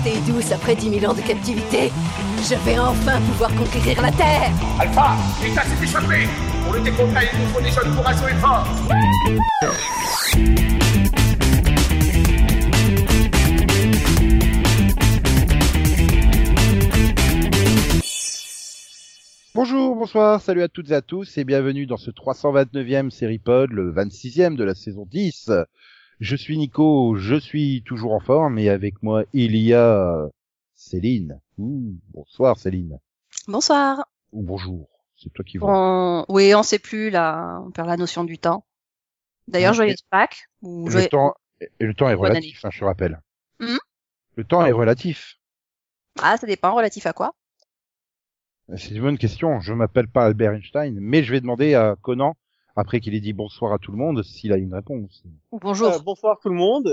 liberté est douce après 10 000 ans de captivité. Je vais enfin pouvoir conquérir la Terre. Alpha, l'État s'est échappé. Pour lutter contre elle, il nous faut des jeunes courageux et forts. Bonjour, bonsoir, salut à toutes et à tous et bienvenue dans ce 329e série pod, le 26e de la saison 10. Je suis Nico, je suis toujours en forme et avec moi il y a Céline. Ouh, bonsoir Céline. Bonsoir. Ou bonjour, c'est toi qui vois. On... Oui, on sait plus là, on perd la notion du temps. D'ailleurs, joyeuse Pâques. Ou Le joyeux- temps, et le temps est Bonne relatif, hein, je te rappelle. Hmm le temps est relatif. Ah, ça dépend, relatif à quoi? C'est une bonne question. Je m'appelle pas Albert Einstein, mais je vais demander à Conan, après qu'il ait dit bonsoir à tout le monde, s'il a une réponse. Ou bonjour. Euh, bonsoir tout le monde.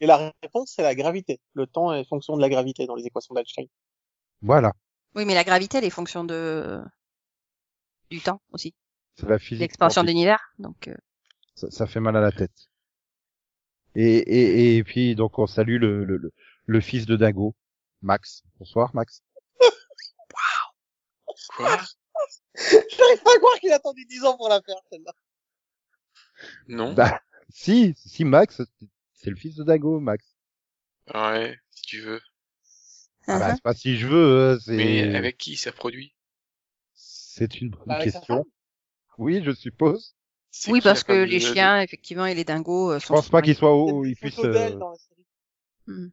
Et la réponse, c'est la gravité. Le temps est fonction de la gravité dans les équations d'Einstein. Voilà, Oui, mais la gravité, elle est fonction de du temps aussi, c'est la physique. l'expansion de l'univers. Donc, euh, ça, ça fait mal à la tête. Et, et, et puis donc on salue le, le, le, le fils de Dingo, Max. Bonsoir Max. Quoi J'arrive pas à croire qu'il a attendu 10 ans pour la faire, celle-là. Non Bah si, si Max, c'est le fils de Dingo, Max. Ouais, si tu veux. Ah bah, c'est pas si je veux, euh, Mais c'est avec qui ça produit? C'est une bonne Bah, question. Oui, je suppose. Oui, parce que les de- chiens, effectivement, et les dingos euh, Je sont. pense pas souvent- qu'il soit Il y a haut, des il puisse. photos d'elle euh, dans la série. Hmm.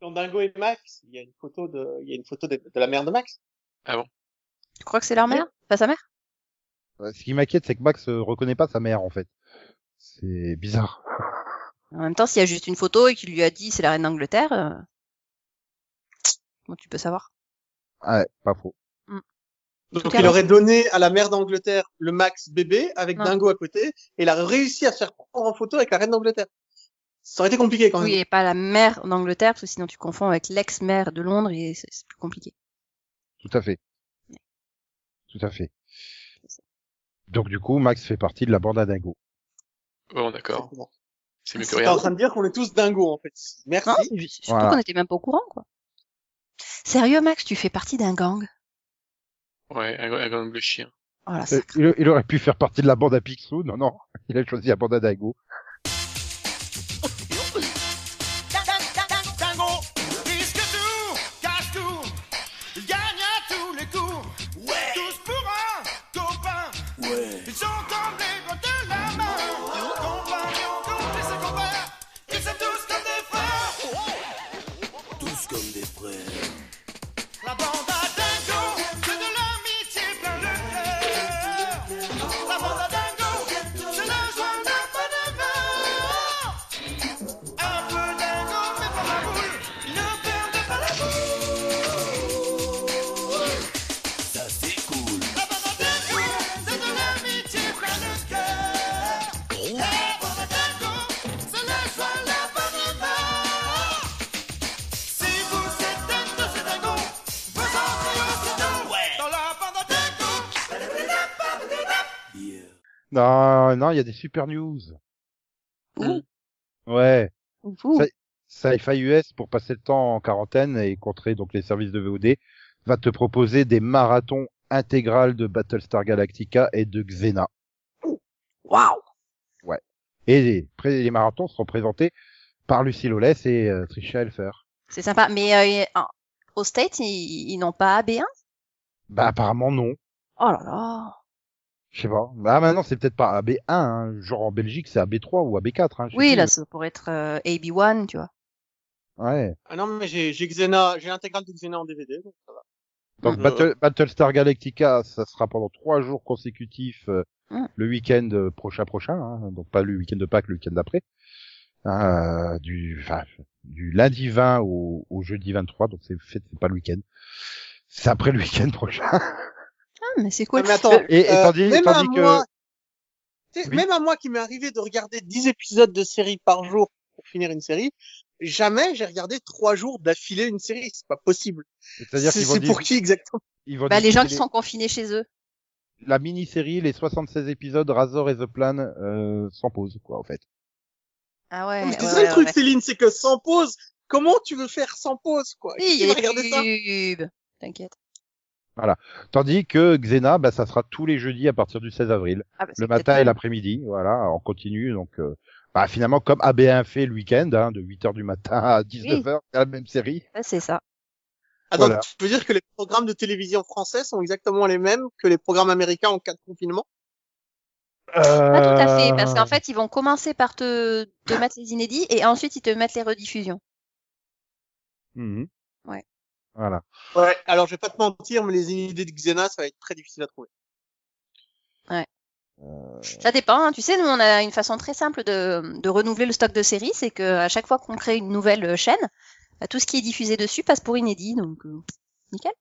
Dans Dingo et Max, il y a une photo de, il y a une photo de, de la mère de Max. Tu crois que c'est leur mère? Pas sa mère? Ce qui m'inquiète, c'est que Max euh, reconnaît pas sa mère en fait. C'est bizarre. En même temps, s'il y a juste une photo et qu'il lui a dit c'est la reine d'Angleterre, euh... comment tu peux savoir? Ah, ouais, pas faux. Donc Tout à il aurait donné à la mère d'Angleterre le Max bébé avec Non. Dingo à côté et il a réussi à se faire prendre en photo avec la reine d'Angleterre. Ça aurait été compliqué quand même. Oui, et pas la mère d'Angleterre, parce que sinon tu confonds avec l'ex-mère de Londres et c'est c'est plus compliqué. Tout à fait. Tout à fait. Donc du coup, Max fait partie de la bande à Dingo. Bon, d'accord. C'est mieux que T'es en rien. train de dire qu'on est tous dingos en fait. Merci. Non, surtout Voilà. qu'on était même pas au courant, quoi. Sérieux, Max, tu fais partie d'un gang? Ouais, un, un gang de chiens. Oh Euh, il aurait pu faire partie de la bande à Picsou. Non, non. Il a choisi la bande à Dingo. Non, non, il y a des super news. Ouh. Ouais. Ouh. Ça, Sci-Fi US, pour passer le temps en quarantaine et contrer donc les services de VOD, va te proposer des marathons intégrales de Battlestar Galactica et de Xena. Waouh Et les, marathons seront présentés par Lucie Lawless et euh, Tricia Helfer. C'est sympa. Mais euh, au States, ils, ils n'ont pas AB1 Bah apparemment non. Oh là là Je sais pas. Bah maintenant c'est peut-être pas AB1, hein. genre en Belgique c'est AB3 ou AB4. Hein, Oui, plus. là, ça pourrait être euh, AB1, tu vois. Ouais. Ah non mais j'ai j'ai Xena, j'ai l'intégrale de Xena en DVD donc ça va. Donc Mhm. Battle- Battlestar Galactica, ça sera pendant trois jours consécutifs euh, Mhm. le week-end euh, prochain prochain, hein, donc pas le week-end de Pâques, le week-end d'après, Euh, du, enfin, du lundi 20 au, au jeudi 23, donc c'est fait, c'est pas le week-end, c'est après le week-end prochain. Mais c'est cool. Ah, mais attends, Et, et euh, tandis, même tandis à que moi, tu sais, Oui. même à moi qui m'est arrivé de regarder 10 épisodes de série par jour pour finir une série, jamais j'ai regardé trois jours d'affilée une série, c'est pas possible. c'est-à-dire C'est qu'ils vont c'est pour qui exactement? ils vont Bah, les gens qui sont confinés chez eux. la mini-série, les 76 épisodes Razor et The Plan euh, sans pause, quoi, en fait. Ah ouais. C'est ouais, ça ouais, le truc, ouais. Céline, c'est que sans pause, comment tu veux faire sans pause, quoi? Oui, T'inquiète. Tandis que Xena, bah, ça sera tous les jeudis à partir du 16 avril. Ah, bah, c'est Le matin et l'après-midi, voilà, on continue. Donc, euh, bah, finalement, comme AB1 fait le week-end, hein, de 8h du matin à 19h, c'est la même série. Ouais, c'est ça. Ah, donc, Voilà. tu veux dire que les programmes de télévision français sont exactement les mêmes que les programmes américains en cas de confinement? Pas tout à fait, parce Euh, qu'en fait, ils vont commencer par te, te mettre les inédits et ensuite ils te mettent les rediffusions. mhm. Ouais. Voilà. Ouais. Alors, je vais pas te mentir, mais les idées de Xena, ça va être très difficile à trouver. Ça dépend, hein. tu sais, nous on a une façon très simple de, de renouveler le stock de séries, c'est que à chaque fois qu'on crée une nouvelle euh, chaîne, bah, tout ce qui est diffusé dessus passe pour inédit, donc euh, nickel.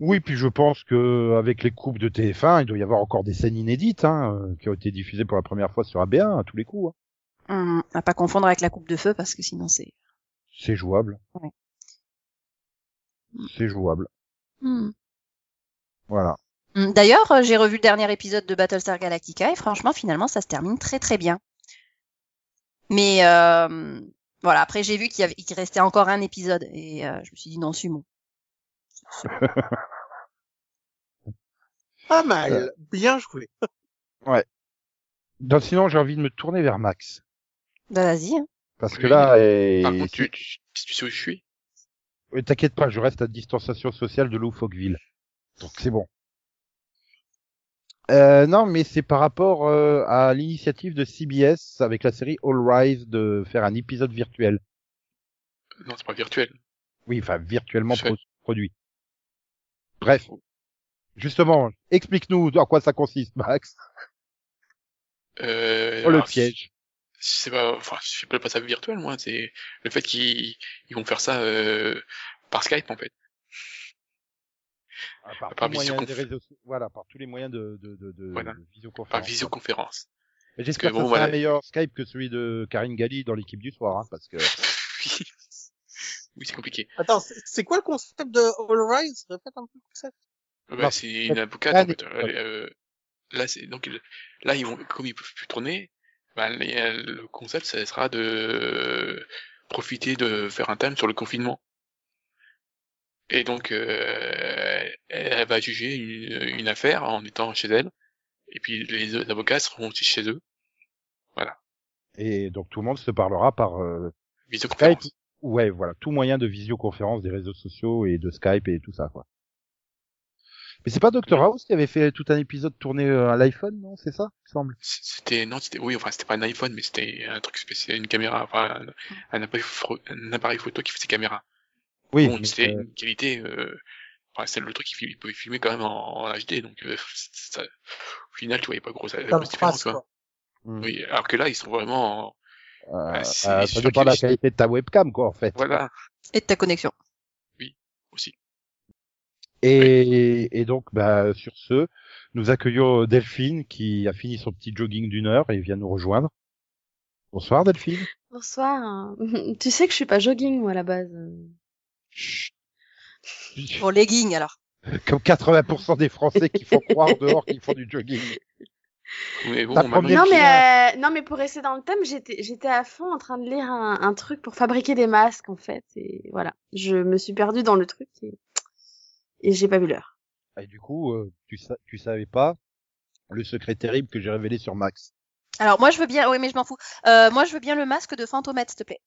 Oui, puis je pense que avec les coupes de TF1, il doit y avoir encore des scènes inédites hein, euh, qui ont été diffusées pour la première fois sur AB1 à tous les coups. hein. Hum, à pas confondre avec la coupe de feu parce que sinon c'est. C'est jouable. Ouais. C'est jouable. Hum. Voilà. Hum, D'ailleurs, euh, j'ai revu le dernier épisode de Battlestar Galactica et franchement, finalement, ça se termine très très bien. Mais euh, voilà, après j'ai vu qu'il y avait- qu'il restait encore un épisode et euh, je me suis dit non, Sumo. Pas mal. Bien joué. Donc, sinon, j'ai envie de me tourner vers Max. Bah vas-y. hein. Parce que Oui. là, et... Par contre, tu, tu, tu sais où je suis? Euh, T'inquiète pas, je reste à distanciation sociale de Loufoqueville. Donc c'est bon. Euh, non, mais c'est par rapport euh, à l'initiative de CBS avec la série All Rise de faire un épisode virtuel. Non, c'est pas virtuel. Oui, enfin virtuellement pro- produit. Bref. Justement, explique-nous en quoi ça consiste, Max. Euh, Oh le piège. C'est pas, enfin, je fais pas ça virtuel, moi. C'est le fait qu'ils ils vont faire ça euh, par Skype, en fait. Ah, par, par tous les moyens visioconf- des réseaux voilà, par tous les moyens de, de, de, de, Voilà. de visioconférence. Par visioconférence. Mais J'espère que, bon, sera un voilà. meilleur Skype que celui de Karine Galli dans l'équipe du soir, hein, parce que oui, c'est compliqué. Attends, c'est quoi le concept de All Rise? Répète un peu le concept. Bah, c'est une avocate, en fait. Euh, là, c'est, donc, là, ils vont, comme ils peuvent plus tourner, bah, les- le concept, ça sera de profiter de faire un thème sur le confinement. Et donc, euh, elle va juger une, une affaire en étant chez elle. Et puis, les avocats seront aussi chez eux. et donc tout le monde se parlera par euh, Skype. Visioconférence. Ouais, voilà, tout moyen de visioconférence des réseaux sociaux et de Skype et tout ça, quoi. Mais c'est pas Dr House qui avait fait tout un épisode tourné euh, à l'iPhone, non C'est ça, il me semble. C'était, non, c'était, oui, enfin, c'était pas un iPhone, mais c'était un truc spécial, une caméra, enfin, un, un appareil, pho- un appareil photo qui faisait caméra. Oui, bon, c'était euh, une qualité, euh, enfin, c'est le truc qui il pouvait filmer quand même en, en HD, donc, euh, ça, au final, tu voyais pas grosse, différence, quoi. quoi. hmm, Oui, alors que là, ils sont vraiment, en- euh, ah, c'est euh, ça dépend de la qu'il- qualité de ta webcam, quoi, en fait. voilà, Et de ta connexion. Et, et donc, bah, sur ce, nous accueillons Delphine qui a fini son petit jogging d'une heure et vient nous rejoindre. Bonsoir Delphine. Bonsoir. Tu sais que je suis pas jogging moi à la base. Chut. Pour legging alors. Comme 80% des Français qui font croire dehors qu'ils font du jogging. Mais bon, Non mais euh, non mais pour rester dans le thème, j'étais j'étais à fond en train de lire un, un truc pour fabriquer des masques en fait et voilà. Je me suis perdue dans le truc et, et j'ai pas vu l'heure. Et du coup, euh, tu, sa- tu savais pas le secret terrible que j'ai révélé sur Max. Alors moi je veux bien, oui mais je m'en fous. Euh, moi je veux bien le masque de Fantomètre s'il te plaît.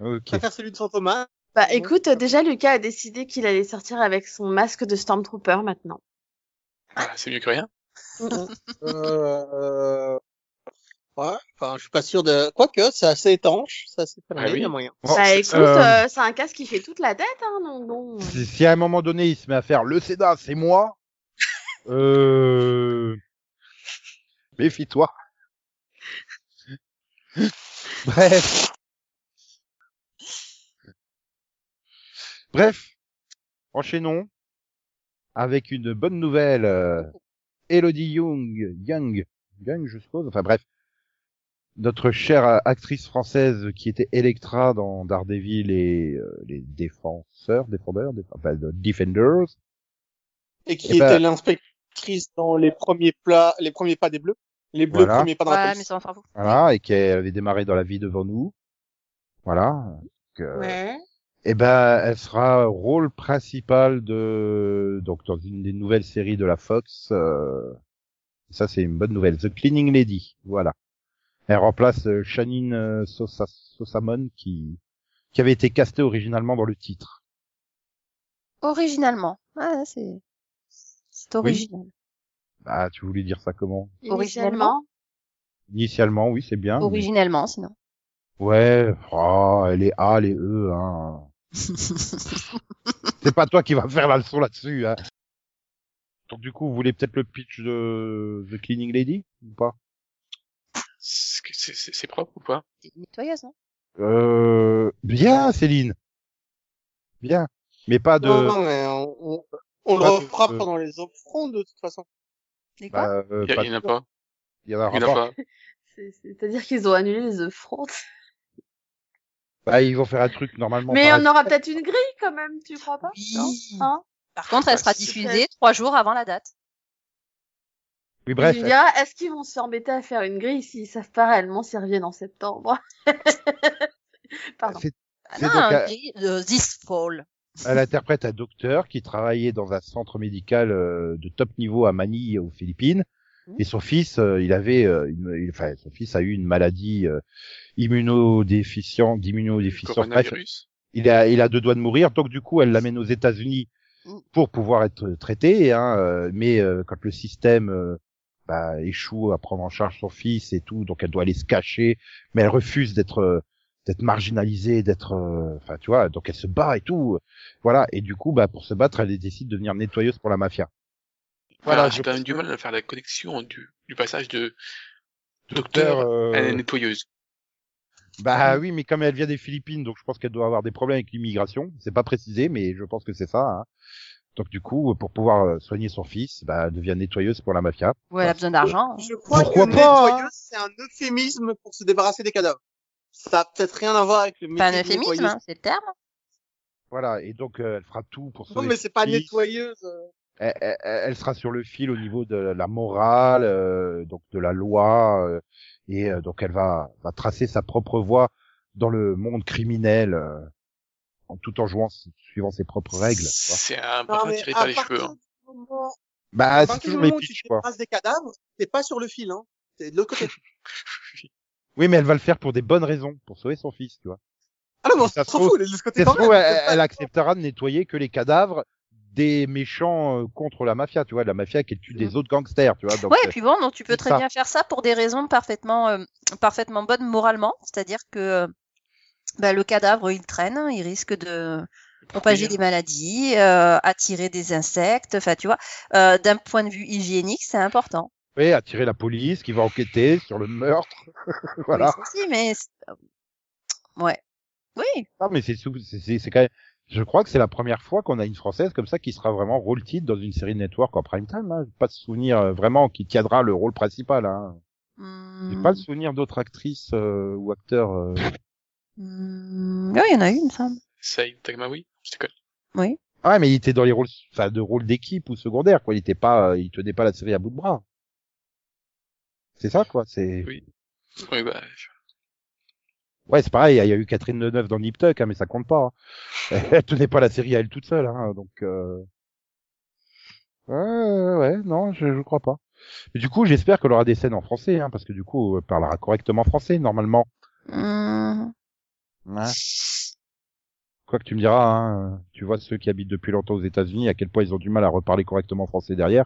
Ok. Je préfère celui de Fantomas. Bah Ouais. écoute, déjà Lucas a décidé qu'il allait sortir avec son masque de Stormtrooper maintenant. voilà, c'est mieux que rien. euh, euh, ouais, enfin, je suis pas sûr de. Quoique, c'est assez étanche, c'est assez fermé, Ah oui. il y a moyen. Bon, bah c'est- écoute, euh, euh, c'est un casque qui fait toute la tête hein donc bon. si, si à un moment donné il se met à faire le Sénat, c'est moi. Euh... Méfie-toi. Bref. Bref. Enchaînons avec une bonne nouvelle. euh, Elodie Young, Young, Young, je suppose. Enfin bref, notre chère actrice française qui était Electra dans Daredevil et euh, les défenseurs, défendeurs, déf- enfin, the Defenders. Et qui Eh ben- était l'inspectrice dans les premiers plats, les premiers pas des bleus. Les bleus Voilà. premiers pas dans la Ouais mais ça on. Voilà, et qui avait démarré dans la vie devant nous. Voilà. euh, Ouais. eh ben, elle sera rôle principal de donc dans une des nouvelles séries de la Fox. euh, Ça, c'est une bonne nouvelle. The Cleaning Lady, voilà. Elle remplace euh, Shannon euh, Sosa- Sosamon qui qui avait été castée originalement dans le titre. Originalement. Ah, c'est, c'est original. Ah, tu voulais dire ça comment? Initialement? Initialement, oui, c'est bien. mais- Originellement, sinon. Ouais, oh, les A, les E, hein. C'est pas toi qui vas faire la leçon là-dessus, hein. Donc du coup, vous voulez peut-être le pitch de The Cleaning Lady ou pas? C'est c'est- c'est propre ou pas C'est une nettoyeuse, non Euh, bien, Céline. Bien, mais pas de. Non, non, mais on, on, on le de- refera euh, pendant les offrandes, de toute façon. Bah, euh, Il y, pas il y en a pas. Il y en a, Il y en a encore. pas. C'est- C'est-à-dire qu'ils ont annulé les œufs frontes. Bah, ils vont faire un truc normalement. Mais on aura peut-être une grille quand même, tu crois pas? Oui. Non? Hein? Par contre, elle Bah, sera diffusée trois jours avant la date. Oui, bref. Je dirais, est-ce qu'ils vont s'embêter à faire une grille s'ils savent pas réellement s'ils reviennent en septembre Pardon. c'est- C'est donc à- gris de This Fall. Elle interprète un docteur qui travaillait dans un centre médical euh, de top niveau à Manille aux Philippines. Mhm. Et son fils, euh, il avait, euh, une, il- enfin, son fils a eu une maladie euh, immunodéficiente, d'immunodéficience. Il a, il a deux doigts de mourir. Donc du coup, elle l'amène aux États-Unis Mhm. pour pouvoir être traité. Hein, mais euh, quand le système euh, bah, échoue à prendre en charge son fils et tout, donc elle doit aller se cacher, mais elle refuse d'être euh, d'être marginalisée, d'être, euh, enfin tu vois, donc elle se bat et tout, voilà. Et du coup, bah pour se battre, elle décide de devenir nettoyeuse pour la mafia. Voilà, je j'ai quand même du mal à faire la connexion du, du passage de Docteur, docteur euh, à la nettoyeuse. bah oui, mais comme elle vient des Philippines, donc je pense qu'elle doit avoir des problèmes avec l'immigration. C'est pas précisé, mais je pense que c'est ça. hein. Donc du coup, pour pouvoir euh, soigner son fils, bah, elle devient nettoyeuse pour la mafia. Où elle a besoin d'argent. Je crois Pourquoi que pas, hein nettoyeuse, c'est un euphémisme pour se débarrasser des cadavres. Ça a peut-être rien à voir avec le un métier de euphémisme, nettoyeuse. hein, c'est le terme. Voilà, et donc euh, elle fera tout pour Non, sauver mais son c'est pas fils. nettoyeuse. euh. elle, elle- elle sera sur le fil au niveau de la morale, euh, donc de la loi, euh, et euh, donc elle va, va tracer sa propre voie dans le monde criminel, euh, en tout en jouant, suivant ses propres règles. C'est un Non, parfum mais tiré par les cheveux. hein. moment- Bah, c'est toujours tu pitchs, quoi. des cadavres, t'es pas sur le fil, hein. T'es de l'autre côté. Oui, mais elle va le faire pour des bonnes raisons, pour sauver son fils, tu vois. Ah non, mais on Ça s'en se trouve- fout, elle est de ce côté C'est trop, même. elle, c'est elle acceptera de nettoyer que les cadavres des méchants euh, contre la mafia, tu vois, la mafia qui tue des autres gangsters, tu vois. Donc, Ouais, euh, et puis bon, donc tu peux c'est très ça. bien faire ça pour des raisons parfaitement, euh, parfaitement bonnes moralement, c'est-à-dire que euh, bah, le cadavre il traîne, il risque de propager des maladies, euh, attirer des insectes, enfin tu vois, euh, d'un point de vue hygiénique c'est important. oui, attirer la police qui va enquêter sur le meurtre, voilà. Oui, aussi, mais euh, ouais, oui, Non, mais c'est quand même. Je crois que c'est la première fois qu'on a une française comme ça qui sera vraiment rôle titre dans une série network en prime time. Hein. Pas de souvenir vraiment qui tiendra le rôle principal. Hein. J'ai Hmm, pas le souvenir d'autres actrices euh, ou acteurs. Hmm, ouais, il y en a une, il me semble. Saïd Tagmaoui, je déconne. Oui. Ah, mais il était dans les rôles, enfin, de rôles d'équipe ou secondaire, quoi. Il était pas, euh, il tenait pas la série à bout de bras. C'est ça, quoi. C'est. Oui. Oui, bah, je- Ouais, c'est pareil. Il y a eu Catherine Deneuve dans Nip Tuck, hein, mais ça compte pas. hein. Elle tenait pas la série à elle toute seule, hein, donc. Euh... Ouais, ouais, ouais, non, je, je crois pas. Mais du coup, j'espère qu'elle aura des scènes en français, hein, parce que du coup, elle parlera correctement français normalement. Hmm, Ouais. Quoi que tu me diras, hein, tu vois ceux qui habitent depuis longtemps aux États-Unis, à quel point ils ont du mal à reparler correctement français derrière.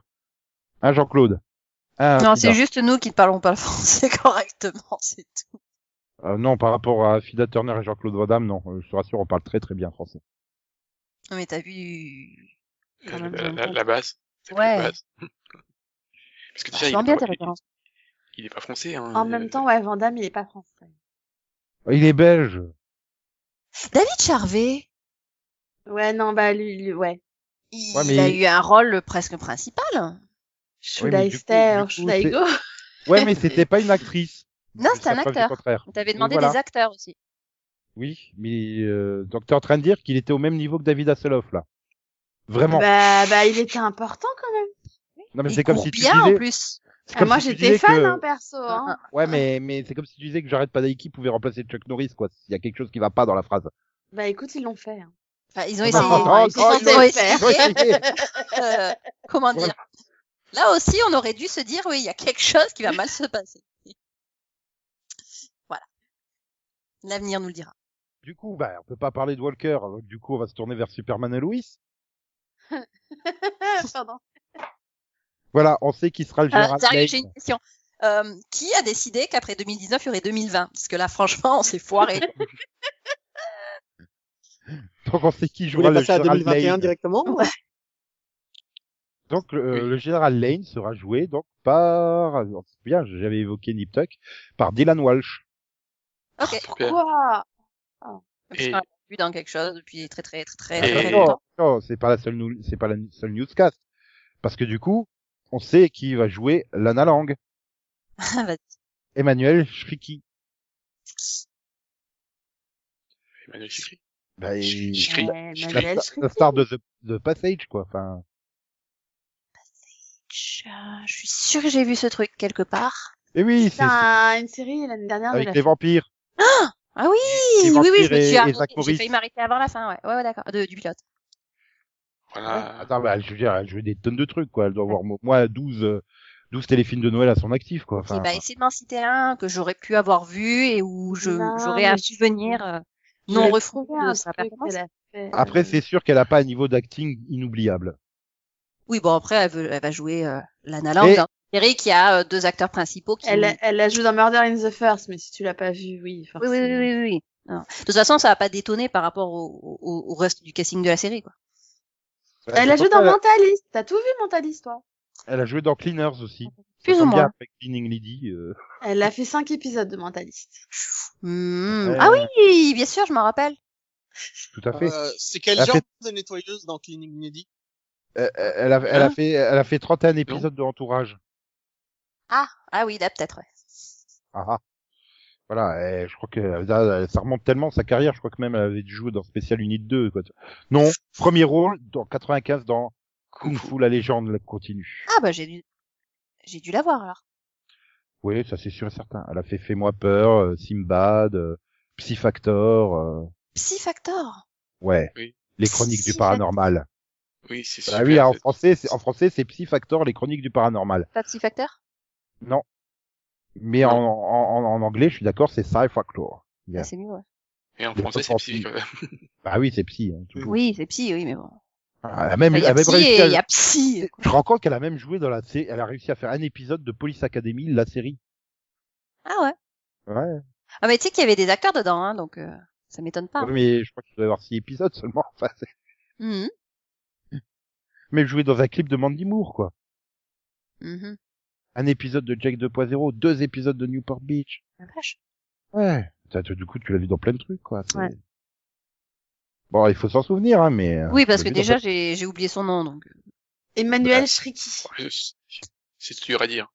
Hein, Jean-Claude? Hein, Non, c'est juste nous qui ne parlons pas le français correctement, c'est tout. Euh, Non, par rapport à Fida Turner et Jean-Claude Van Damme, non. euh, Je te rassure, on parle très très bien français. Non, mais t'as vu quand la, même, la, base. Ouais. la base. Parce que déjà, il est, bien pas, il, il est pas français. Hein. En même temps, ouais, Vandame, il est pas français. Il est belge. David Charvet, Ouais, non, bah, lui, lui ouais. il Ouais, mais- a eu un rôle presque principal. Oui, mais du coup- Schulleigo. Ouais, mais c'était pas une actrice. Non, c'était un acteur. On t'avait demandé voilà. des acteurs aussi. Oui, mais euh, donc t'es en train de dire qu'il était au même niveau que David Hasselhoff là. Vraiment. Bah, bah, il était important quand même. non mais c'est comme si tu bien en disais. plus. C'est Ah, comme moi, si j'étais fan, que- hein, perso, hein. Ouais, mais mais c'est comme si tu disais que Jared Padalecki pouvait remplacer Chuck Norris quoi. Il y a quelque chose qui va pas dans la phrase. Bah écoute, ils l'ont fait. hein. Enfin, ils ont Ah, essayé. ah, ils ah, ont ils essayé. Ils ont essayé. Euh, comment dire? Là aussi, on aurait dû se dire, oui, il y a quelque chose qui va mal se passer. Voilà. L'avenir nous le dira. Du coup, bah, on peut pas parler de Walker. donc Du coup, on va se tourner vers Superman et Lois. Pardon. Voilà, on sait qui sera le Alors, général sérieux, Lane. j'ai une question. Euh, qui a décidé qu'après 2019, il y aurait 2020 Parce que là, franchement, on s'est foiré. Donc, on sait qui jouera le passer à général 2021 Lane. directement Donc, le, Oui. le général Lane sera joué donc par, bien, j'avais évoqué Nip Tuck, par Dylan Walsh. ok. Super. Quoi Parce Et- qu'on l'a vu dans quelque chose depuis très très très très, Et- très, très non, longtemps. non, c'est pas la seule, nou- c'est pas la seule newscast. Parce que du coup, on sait qui va jouer Lana Lang, Vas-y. Emmanuel Shriki. Emmanuel Chikri. Bah, il-. Ouais, Chikri. la, la star de The, The Passage, quoi. Enfin, Je, je suis sûre que j'ai vu ce truc quelque part. et oui, c'est C'est un- une série l'année dernière de avec la les vampires. Ah oui, Et oui, oui, je me suis arrêtée. Zach J'ai failli m'arrêter avant la fin, ouais, ouais, ouais d'accord, de- du pilote. Voilà. Attends, bah, je veux dire, elle joue des tonnes de trucs, quoi. Elle doit avoir au moins 12, euh, 12 téléfilms de Noël à son actif, quoi. Enfin, bah, essayez de m'en citer un que j'aurais pu avoir vu et où je Non, j'aurais un souvenir euh, non un de sa truc performance. qu'elle a fait, Après, c'est sûr qu'elle a pas un niveau d'acting inoubliable. Oui, bon après elle, veut, elle va jouer euh, Lana Lang Et- dans une série qui a euh, deux acteurs principaux qui. Elle, a- elle a joué dans Murder in the First, mais si tu l'as pas vu, oui, Oui, oui, oui, oui, oui. Non. De toute façon, ça va pas détonner par rapport au, au, au reste du casting de la série, quoi. Elle a joué dans Mentalist. T'as tout vu Mentalist, toi? Elle a joué dans Cleaners aussi. Plus ou moins. Avec Cleaning Lady. euh. Elle a fait cinq épisodes de Mentalist. Ah oui, bien sûr, je m'en rappelle. Tout à fait. Euh, C'est quel genre fait- de nettoyeuse dans Cleaning Lady Euh, elle, a, elle a Hein? fait, elle a fait 31 épisodes de Entourage. Ah, ah oui, là peut-être. Ouais. Ah, ah. Voilà, et je crois que là, ça remonte tellement sa carrière, je crois que même elle avait dû jouer dans Special Unit 2. Quoi. Non, premier rôle dans 95 dans Kung Fu la légende la continue. Ah bah j'ai dû, j'ai dû la voir alors. Oui, ça c'est sûr et certain. Elle a fait Fais-moi peur, euh, Simbad, euh, Psy Factor, euh, Psy Factor. ouais, Oui. les chroniques du paranormal. Oui, c'est Ah super. oui, en français, c'est en français c'est Psy Factor, les chroniques du paranormal. Pas Psy Factor Non. Mais en, en, en, en anglais, je suis d'accord, c'est Sci Factor. Yeah. Ah, C'est mieux, ouais. Et en Les français, c'est psy, quand même. Bah oui, c'est Psy. Hein, toujours. Oui, c'est Psy, oui, mais bon. Elle a même, Il y elle a même Psy réussi et à- il y a Psy. Je rends compte qu'elle a même joué dans la série, elle a réussi à faire un épisode de Police Academy, la série. Ah ouais. Ouais. Ah mais tu sais qu'il y avait des acteurs dedans, hein, donc euh, ça m'étonne pas. Ouais, Mais je crois qu'il doit y avoir six épisodes seulement. Enfin, c'est- Mhm. même joué dans un clip de Mandy Moore, quoi. Mhm. Un épisode de Jack 2.0, deux épisodes de Newport Beach. La vache. Ouais. Du coup, tu l'as vu dans plein de trucs, quoi. c'est- Ouais. Bon, il faut s'en souvenir, hein, mais. euh, Oui, parce que déjà j'ai j'ai oublié son nom, donc. Emmanuel Shriki. Ouais, c'est- C'est dur à dire.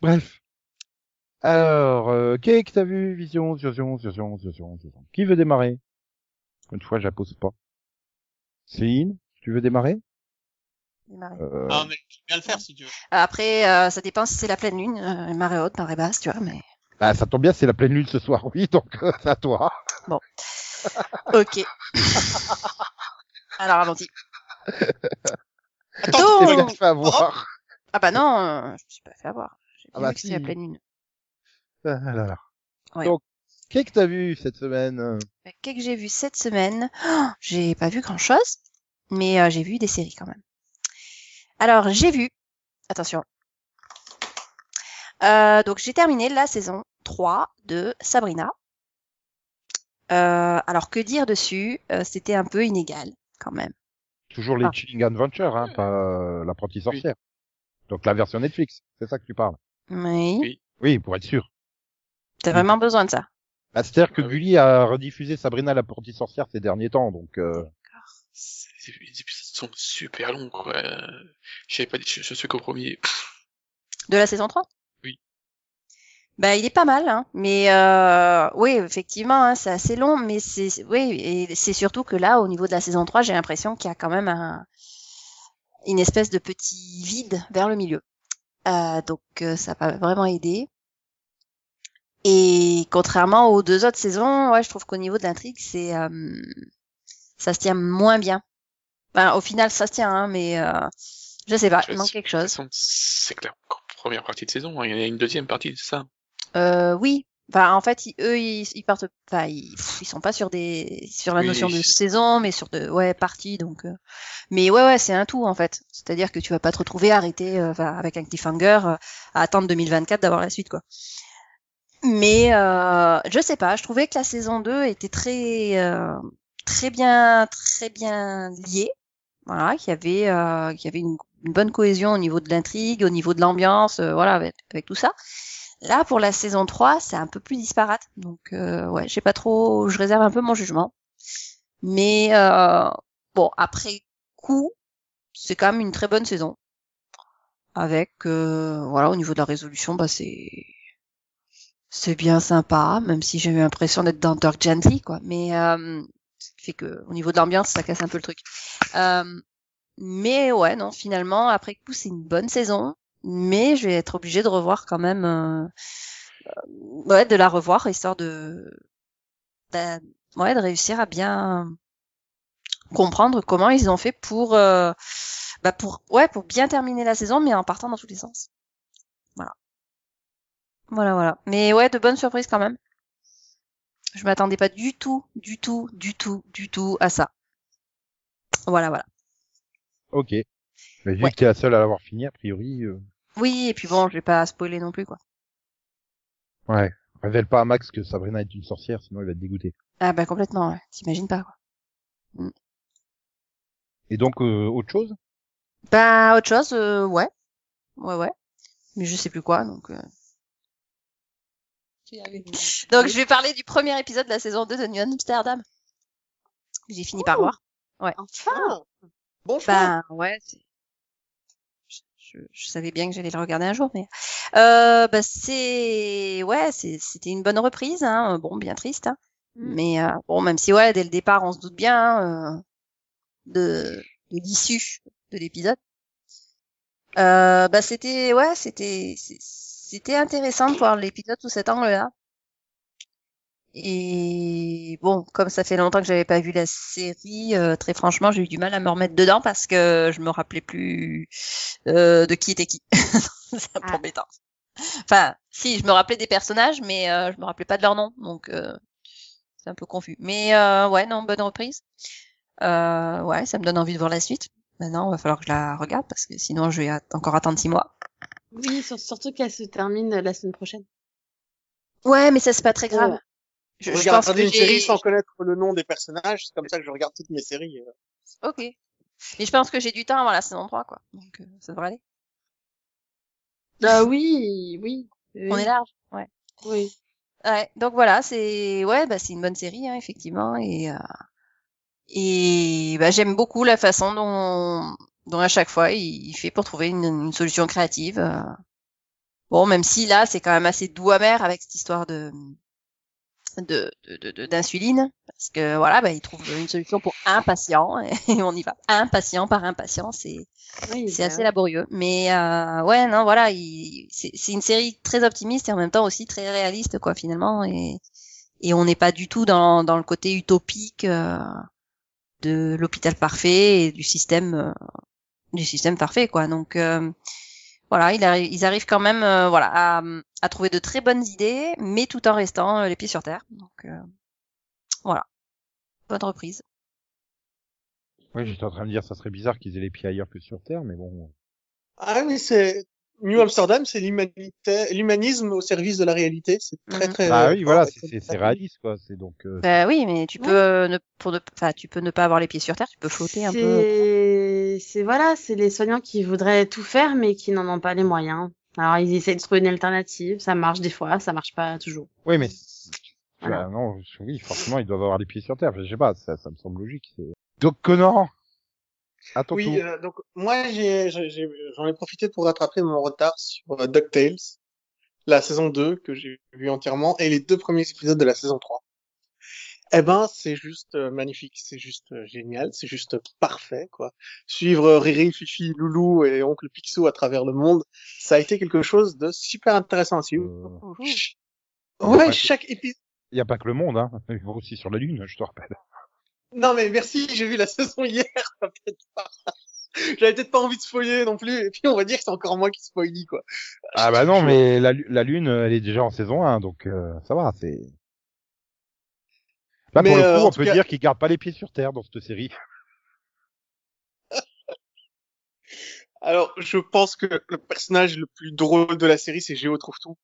Bref. Alors, euh, qui que t'as vu Vision, Vision, Vision, Vision, Vision. Qui veut démarrer? Une fois, je la pose pas. Céline, tu veux démarrer? Démarrer. euh, Ah, mais je peux bien le faire si tu veux. Après, euh, ça dépend si c'est la pleine lune, euh, marée haute, marée basse, tu vois, mais. Bah, ça tombe bien, c'est la pleine lune ce soir, oui, donc euh, c'est à toi. Ok. Alors allons-y. Attends, Oh tu peux- fait avoir. Ah bah non, euh, je me suis pas fait avoir. J'ai Ah bah si. pleine lune. Ah là. Ouais. Donc, Qu'est-ce que t'as vu cette semaine? Euh, Qu'est-ce que j'ai vu cette semaine? Oh, J'ai pas vu grand-chose, mais euh, j'ai vu des séries quand même. Alors, j'ai vu... Attention. Euh, donc, j'ai terminé la saison 3 de Sabrina. Euh, alors, que dire dessus? C'était un peu inégal, quand même. Toujours les Ah. Chilling Adventure, hein, pas euh, l'apprentie sorcière. Donc la version Netflix, c'est ça que tu parles. Oui. Oui. Oui, pour être sûr. T'as vraiment besoin de ça. Bah, C'est-à-dire que Ah. Gulli a rediffusé Sabrina l'apprentie sorcière ces derniers temps, donc euh, C'est- Les épisodes sont super longs, quoi. Euh, Je savais pas, je, je suis qu'au premier. De la saison 3 Oui. Bah, il est pas mal, hein. Mais euh, oui, effectivement, hein, c'est assez long, mais c'est oui, et c'est surtout que là, au niveau de la saison 3, j'ai l'impression qu'il y a quand même un, une espèce de petit vide vers le milieu. Euh, donc euh, ça va vraiment aider. Et contrairement aux deux autres saisons, ouais, je trouve qu'au niveau de l'intrigue, c'est euh, ça se tient moins bien. Enfin, au final, ça se tient, hein, mais euh, je sais pas, il manque quelque De chose. C'est clair. Première partie de saison, hein, il y en a une deuxième partie, c'est ça. Euh, oui. Enfin, en fait, ils- eux, ils, ils partent, enfin, ils, sont pas sur des, sur la Oui, notion de saison, mais sur de, ouais, partie, donc. euh. Mais ouais, ouais, c'est un tout en fait. C'est-à-dire que tu vas pas te retrouver arrêté, euh, avec un cliffhanger, euh, à attendre 2024 d'avoir la suite, quoi. Mais euh, je sais pas, je trouvais que la saison 2 était très, euh, très bien, très bien liée. Voilà, qu'il y avait, euh, qu'il y avait une, une bonne cohésion au niveau de l'intrigue, au niveau de l'ambiance, euh, voilà, avec, avec tout ça. Là, pour la saison 3, c'est un peu plus disparate. Donc, euh, ouais, j'ai pas trop, je réserve un peu mon jugement. Mais euh, bon, après coup, c'est quand même une très bonne saison. Avec, euh, voilà, au niveau de la résolution, bah c'est c'est bien sympa, même si j'ai eu l'impression d'être dans Dark Gently, quoi. Mais euh, ce qui fait que au niveau de l'ambiance, ça casse un peu le truc. Euh, mais ouais, non, finalement, après coup, c'est une bonne saison. Mais je vais être obligée de revoir quand même, euh, euh, ouais, de la revoir histoire de, ouais, de réussir à bien comprendre comment ils ont fait pour, euh, bah pour, ouais, pour bien terminer la saison, mais en partant dans tous les sens. Voilà. Voilà, voilà. Mais ouais, de bonnes surprises quand même. Je m'attendais pas du tout, du tout, du tout, du tout à ça. Voilà, voilà. ok. Mais vu Ouais. que t'es la seule à l'avoir fini, a priori, euh, Oui, et puis bon, je vais pas spoiler non plus, quoi. ouais. Révèle pas à Max que Sabrina est une sorcière, sinon il va te dégoûter. Ah bah complètement, ouais. T'imagines pas, quoi. Et donc, euh, autre chose? Bah, autre chose, euh, ouais. Ouais, ouais. Mais je sais plus quoi, donc... Euh... Donc je vais parler du premier épisode de la saison 2 de New Amsterdam. J'ai fini par voir. Enfin Bon choix Bah ouais, je, je, savais bien que j'allais le regarder un jour, mais euh, bah c'est ouais, c'était une bonne reprise, hein. Bon, bien triste, hein. Mm. mais euh, bon, même si ouais, dès le départ, on se doute bien hein, euh, de de l'issue de l'épisode. Euh, bah c'était ouais, c'était c'était intéressant de voir l'épisode sous cet angle-là. Et bon, comme ça fait longtemps que j'avais pas vu la série, euh, très franchement, j'ai eu du mal à me remettre dedans parce que je me rappelais plus euh, de qui était qui. C'est un peu Ah. embêtant. Enfin, si, je me rappelais des personnages, mais euh, je me rappelais pas de leur nom, donc euh, c'est un peu confus. Mais euh, ouais, non, bonne reprise. Euh, ouais, ça me donne envie de voir la suite. Maintenant, il va falloir que je la regarde parce que sinon, je vais at- encore attendre six mois. Oui, sur- surtout qu'elle se termine la semaine prochaine. Ouais, mais ça c'est pas très grave. Ouais. Je, Je regarde pense que une série j'ai. sans connaître le nom des personnages, c'est comme ça que je regarde toutes mes séries. euh. Ok. Mais je pense que j'ai du temps avant la saison 3, quoi. Donc, euh, ça devrait aller. Ah oui, oui. oui. On est large. Ouais. Oui. Ouais. Donc voilà, c'est ouais, bah c'est une bonne série, hein, effectivement, et euh, et bah j'aime beaucoup la façon dont dont à chaque fois il, il fait pour trouver une, une solution créative. euh. Bon, même si là c'est quand même assez doux amer avec cette histoire de de de- de- d'insuline parce que voilà bah il trouve une solution pour un patient et on y va un patient par un patient c'est oui c'est bah assez laborieux. Mais euh, ouais, non, voilà, il, c'est, c'est une série très optimiste et en même temps aussi très réaliste, quoi, finalement. Et, et on n'est pas du tout dans, dans le côté utopique euh, de l'hôpital parfait et du système, euh, du système parfait, quoi. Donc, euh, voilà, il arri- ils arrivent quand même, euh, voilà, à, à trouver de très bonnes idées, mais tout en restant euh, les pieds sur terre. Donc euh, voilà, bonne reprise. Oui, j'étais en train de dire, ça serait bizarre qu'ils aient les pieds ailleurs que sur Terre, mais bon. Ah mais c'est New Amsterdam, c'est l'humanité, l'humanisme au service de la réalité. C'est très Mhm. très. Ah oui, voilà, c'est- réaliste, quoi. C'est donc. euh, Bah oui, mais tu Ouais. peux ne, pour ne, enfin, tu peux ne pas avoir les pieds sur terre, tu peux flotter un peu. C'est, c'est voilà, c'est les soignants qui voudraient tout faire mais qui n'en ont pas les moyens. Alors ils essaient de trouver une alternative, ça marche des fois, ça marche pas toujours. Oui, mais Voilà. Ah, non, oui, forcément, ils doivent avoir les pieds sur terre. Je sais pas, ça, ça me semble logique. c'est- Donc Conan, à ton Oui, euh, donc moi j'ai, j'ai- j'ai- j'en ai profité pour rattraper mon retard sur euh, DuckTales, la saison 2 que j'ai vu entièrement et les deux premiers épisodes de la saison 3. Eh ben, c'est juste euh, magnifique, c'est juste euh, génial, c'est juste parfait quoi. Suivre euh, Riri, Fifi, Loulou et Oncle Picsou à travers le monde, ça a été quelque chose de super intéressant à suivre. Euh, Ouais, chaque épisode. Il y a pas que le monde, hein. Ils vont aussi sur la Lune, je te rappelle. Non mais merci, j'ai vu la saison hier, peut-être pas. J'avais peut-être pas envie de spoiler non plus, et puis on va dire que c'est encore moi qui spoilie quoi. Ah bah non, mais la, la Lune, elle est déjà en saison 1, donc euh, ça va, c'est... Là, Mais, pour le euh, coup, on peut cas- dire qu'ils gardent pas les pieds sur terre dans cette série. Alors, je pense que le personnage le plus drôle de la série, c'est Géo trouve tout.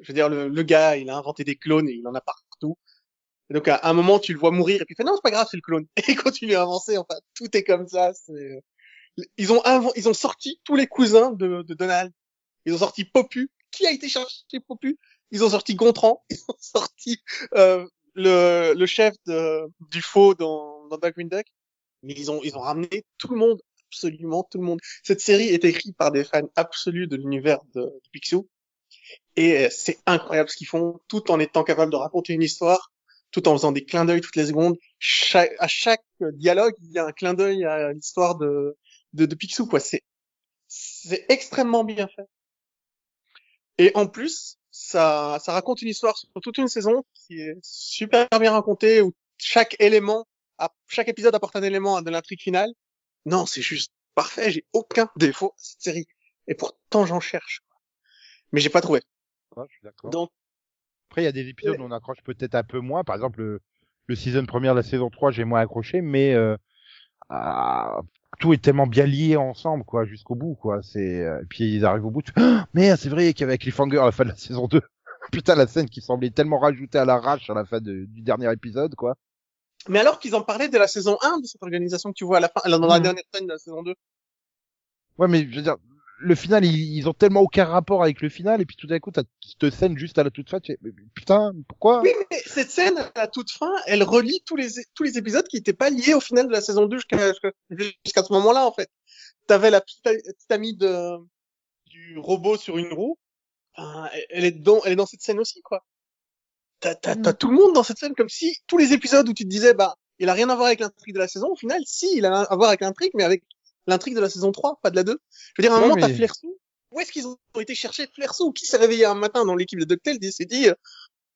Je veux dire, le, le gars, il a inventé des clones et il en a partout. Et donc, à un moment, tu le vois mourir et puis il fait non, c'est pas grave, c'est le clone. Et il continue à avancer. Enfin, tout est comme ça. c'est- Ils ont ils ont sorti tous les cousins de, de Donald. Ils ont sorti Popu. Qui a été chercher Popu? Ils ont sorti Gontran. Ils ont sorti euh, le, le chef de, du faux dans, dans Darkwing Duck. Mais ils ont ils ont ramené tout le monde, absolument tout le monde. Cette série est écrite par des fans absolus de l'univers de, de Picsou. Et euh, c'est incroyable ce qu'ils font, tout en étant capable de raconter une histoire, tout en faisant des clins d'œil toutes les secondes. Chaque, à chaque dialogue, il y a un clin d'œil à l'histoire de, de, de Picsou, quoi. C'est, c'est extrêmement bien fait. Et en plus, ça, ça raconte une histoire sur toute une saison qui est super bien racontée, où chaque élément, chaque épisode apporte un élément de l'intrigue finale. Non, c'est juste parfait, j'ai aucun défaut à cette série. Et pourtant, j'en cherche. Mais j'ai pas trouvé. Ouais, je suis d'accord. Donc, Après, il y a des épisodes où on accroche peut-être un peu moins. Par exemple, le, le season première de la saison 3, j'ai moins accroché, mais euh, ah, tout est tellement bien lié ensemble, quoi, jusqu'au bout, quoi. C'est euh, et puis ils arrivent au bout. Tu... Ah, merde, c'est vrai qu'il y avait Cliffhanger à la fin de la saison 2. Putain, la scène qui semblait tellement rajoutée à l'arrache à la fin de- du dernier épisode, quoi. mais alors qu'ils en parlaient de la saison 1 de cette organisation que tu vois à la fin, dans la Mhm. dernière scène de la saison 2. Ouais, mais je veux dire, le final, ils, ils ont tellement aucun rapport avec le final, et puis tout d'un coup, t'as cette scène juste à la toute fin. Tu fais, putain, pourquoi Oui, mais cette scène, à la toute fin, elle relie tous les, tous les épisodes qui n'étaient pas liés au final de la saison 2 jusqu'à, jusqu'à, ce moment-là, en fait. T'avais la petite, petite amie de, du robot sur une roue. Enfin, elle- elle est dans, elle est dans cette scène aussi, quoi. T'as, t'as, t'as tout le monde dans cette scène comme si tous les épisodes où tu te disais, bah, il a rien à voir avec l'intrigue de la saison, au final, si, il a à voir avec l'intrigue, mais avec l'intrigue de la saison 3, pas de la 2. Je veux dire, à un Ouais, moment, t'as Flersou. Où est-ce qu'ils ont été chercher Flersou? Qui s'est réveillé un matin dans l'équipe de DuckTales et s'est dit, euh,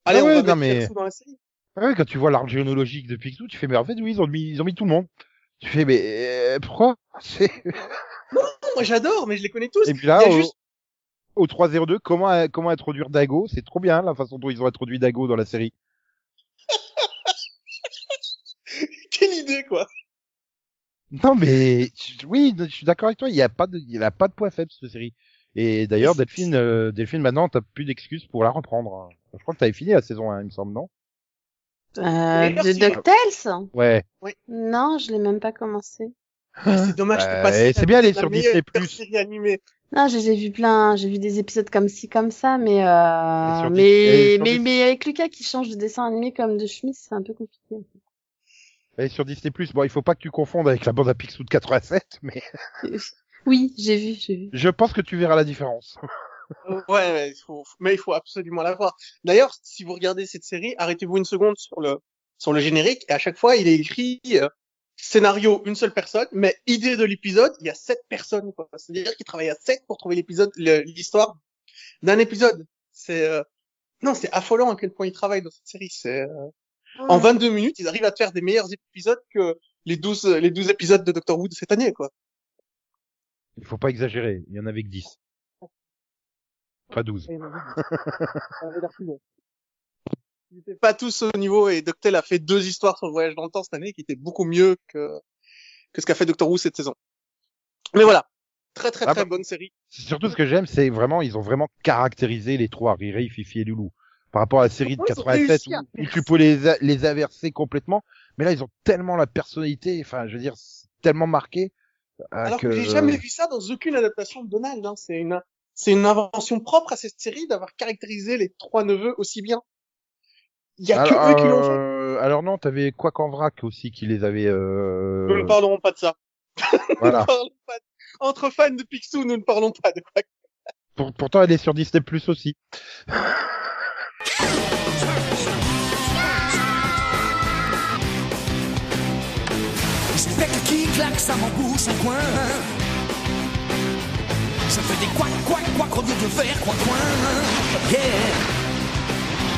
allez, Ah ouais, on va mettre mais- Flersou dans la série. Ouais, quand tu vois l'arbre généalogique de Picsou, tu fais, mais en fait, oui, ils ont mis, ils ont mis tout le monde. Tu fais, mais euh, pourquoi? C'est- Non, moi j'adore, mais je les connais tous. Et puis là, Il y a au, juste- au 302, comment, comment introduire Dago? C'est trop bien la façon dont ils ont introduit Dago dans la série. Quelle idée, quoi. Non, mais oui, je suis d'accord avec toi. Il y a pas de, il a pas de point faible cette série. Et d'ailleurs, Mais Delphine, euh, Delphine, maintenant, t'as plus d'excuses pour la reprendre. Je crois que t'avais fini la saison 1, il me semble, non? Euh, de DuckTales? Ouais. Non, je l'ai même pas commencé. C'est dommage, Euh, c'est pas c'est bien, elle est sur Disney+. série animée. Non, j'ai vu plein, j'ai vu des épisodes comme ci, comme ça, mais euh, mais mais, Dis- mais avec Lucas qui change de dessin animé comme de chemise, c'est un peu compliqué. Elle est sur Disney+. Bon, il faut pas que tu confondes avec la bande à Picsou de 87, mais Oui, j'ai vu, j'ai vu. je pense que tu verras la différence. Ouais, ouais, il faut, mais il faut absolument la voir. D'ailleurs, si vous regardez cette série, arrêtez-vous une seconde sur le, sur le générique, et à chaque fois, il est écrit, euh, scénario, une seule personne, mais idée de l'épisode, il y a sept personnes, quoi. C'est-à-dire qu'ils travaillent à sept pour trouver l'épisode, l'histoire d'un épisode. C'est, euh, non, c'est affolant à quel point ils travaillent dans cette série. C'est, euh, en 22 minutes, ils arrivent à te faire des meilleurs épisodes que les 12, les 12 épisodes de Doctor Who de cette année, quoi. Il faut pas exagérer. Il y en avait que 10. Pas 12. Et non, ça avait l'air plus long. Ils étaient pas tous au niveau et Doctel a fait deux histoires sur le voyage dans le temps cette année qui étaient beaucoup mieux que, que ce qu'a fait Doctor Who cette saison. Mais voilà. Très très Ah très bah- bonne série. C'est Surtout ce que j'aime, c'est vraiment, ils ont vraiment caractérisé les trois, Riri, Fifi et Loulou. Par rapport à la série de Ils ont 87 réussi à où, où tu peux les, les averser complètement. Mais là, ils ont tellement la personnalité, enfin, je veux dire, tellement marqué. euh, Alors que que j'ai jamais vu ça dans aucune adaptation de Donald. Hein. C'est une, c'est une invention propre à cette série d'avoir caractérisé les trois neveux aussi bien. Il y a que eux qui l'ont fait. euh, alors non, t'avais quoi qu'en vrac aussi qui les avait. Euh... Nous ne parlerons pas de ça. Voilà. Nous ne parlons pas de- Entre fans de Picsou, nous ne parlons pas de quoi. Pour- pourtant, elle est sur Disney Plus aussi. Spectre qui claque, ça m'embouche un coin. Ça fait des couac, couac, couac au lieu de faire coin, coin. Yeah.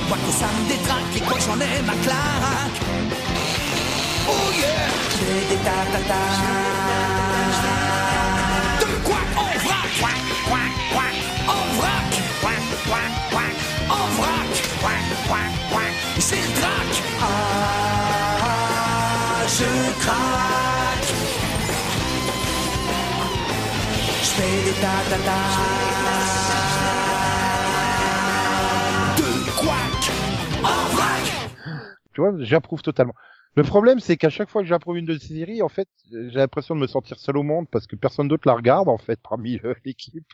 Moi que ça me détraque et quand j'en ai ma claque. Oh yeah. J'ai des ta C'est le trac. Ah, je craque. Je fais des ta ta ta. De couac. En vrac. Tu vois, j'approuve totalement. Le problème, c'est qu'à chaque fois que j'approuve une de ces séries, en fait, j'ai l'impression de me sentir seul au monde parce que personne d'autre la regarde, en fait, parmi euh, l'équipe.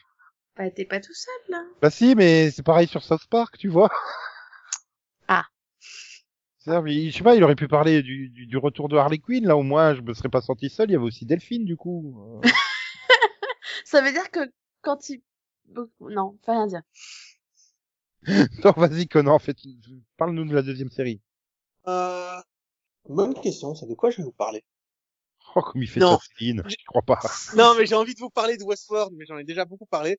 Bah, t'es pas tout seul, là. Bah si, mais c'est pareil sur South Park, tu vois. Mais Je sais pas, il aurait pu parler du, du, du retour de Harley Quinn, là au moins je me serais pas senti seul, il y avait aussi Delphine du coup. Euh, Ça veut dire que quand il... Non, faut rien dire. non, vas-y Conan, en fait, parle-nous de la deuxième série. Euh, bonne question, c'est de quoi je vais vous parler? Oh, comme il fait Non. ça, Céline, je crois pas. Non, mais j'ai envie de vous parler de Westworld, mais j'en ai déjà beaucoup parlé.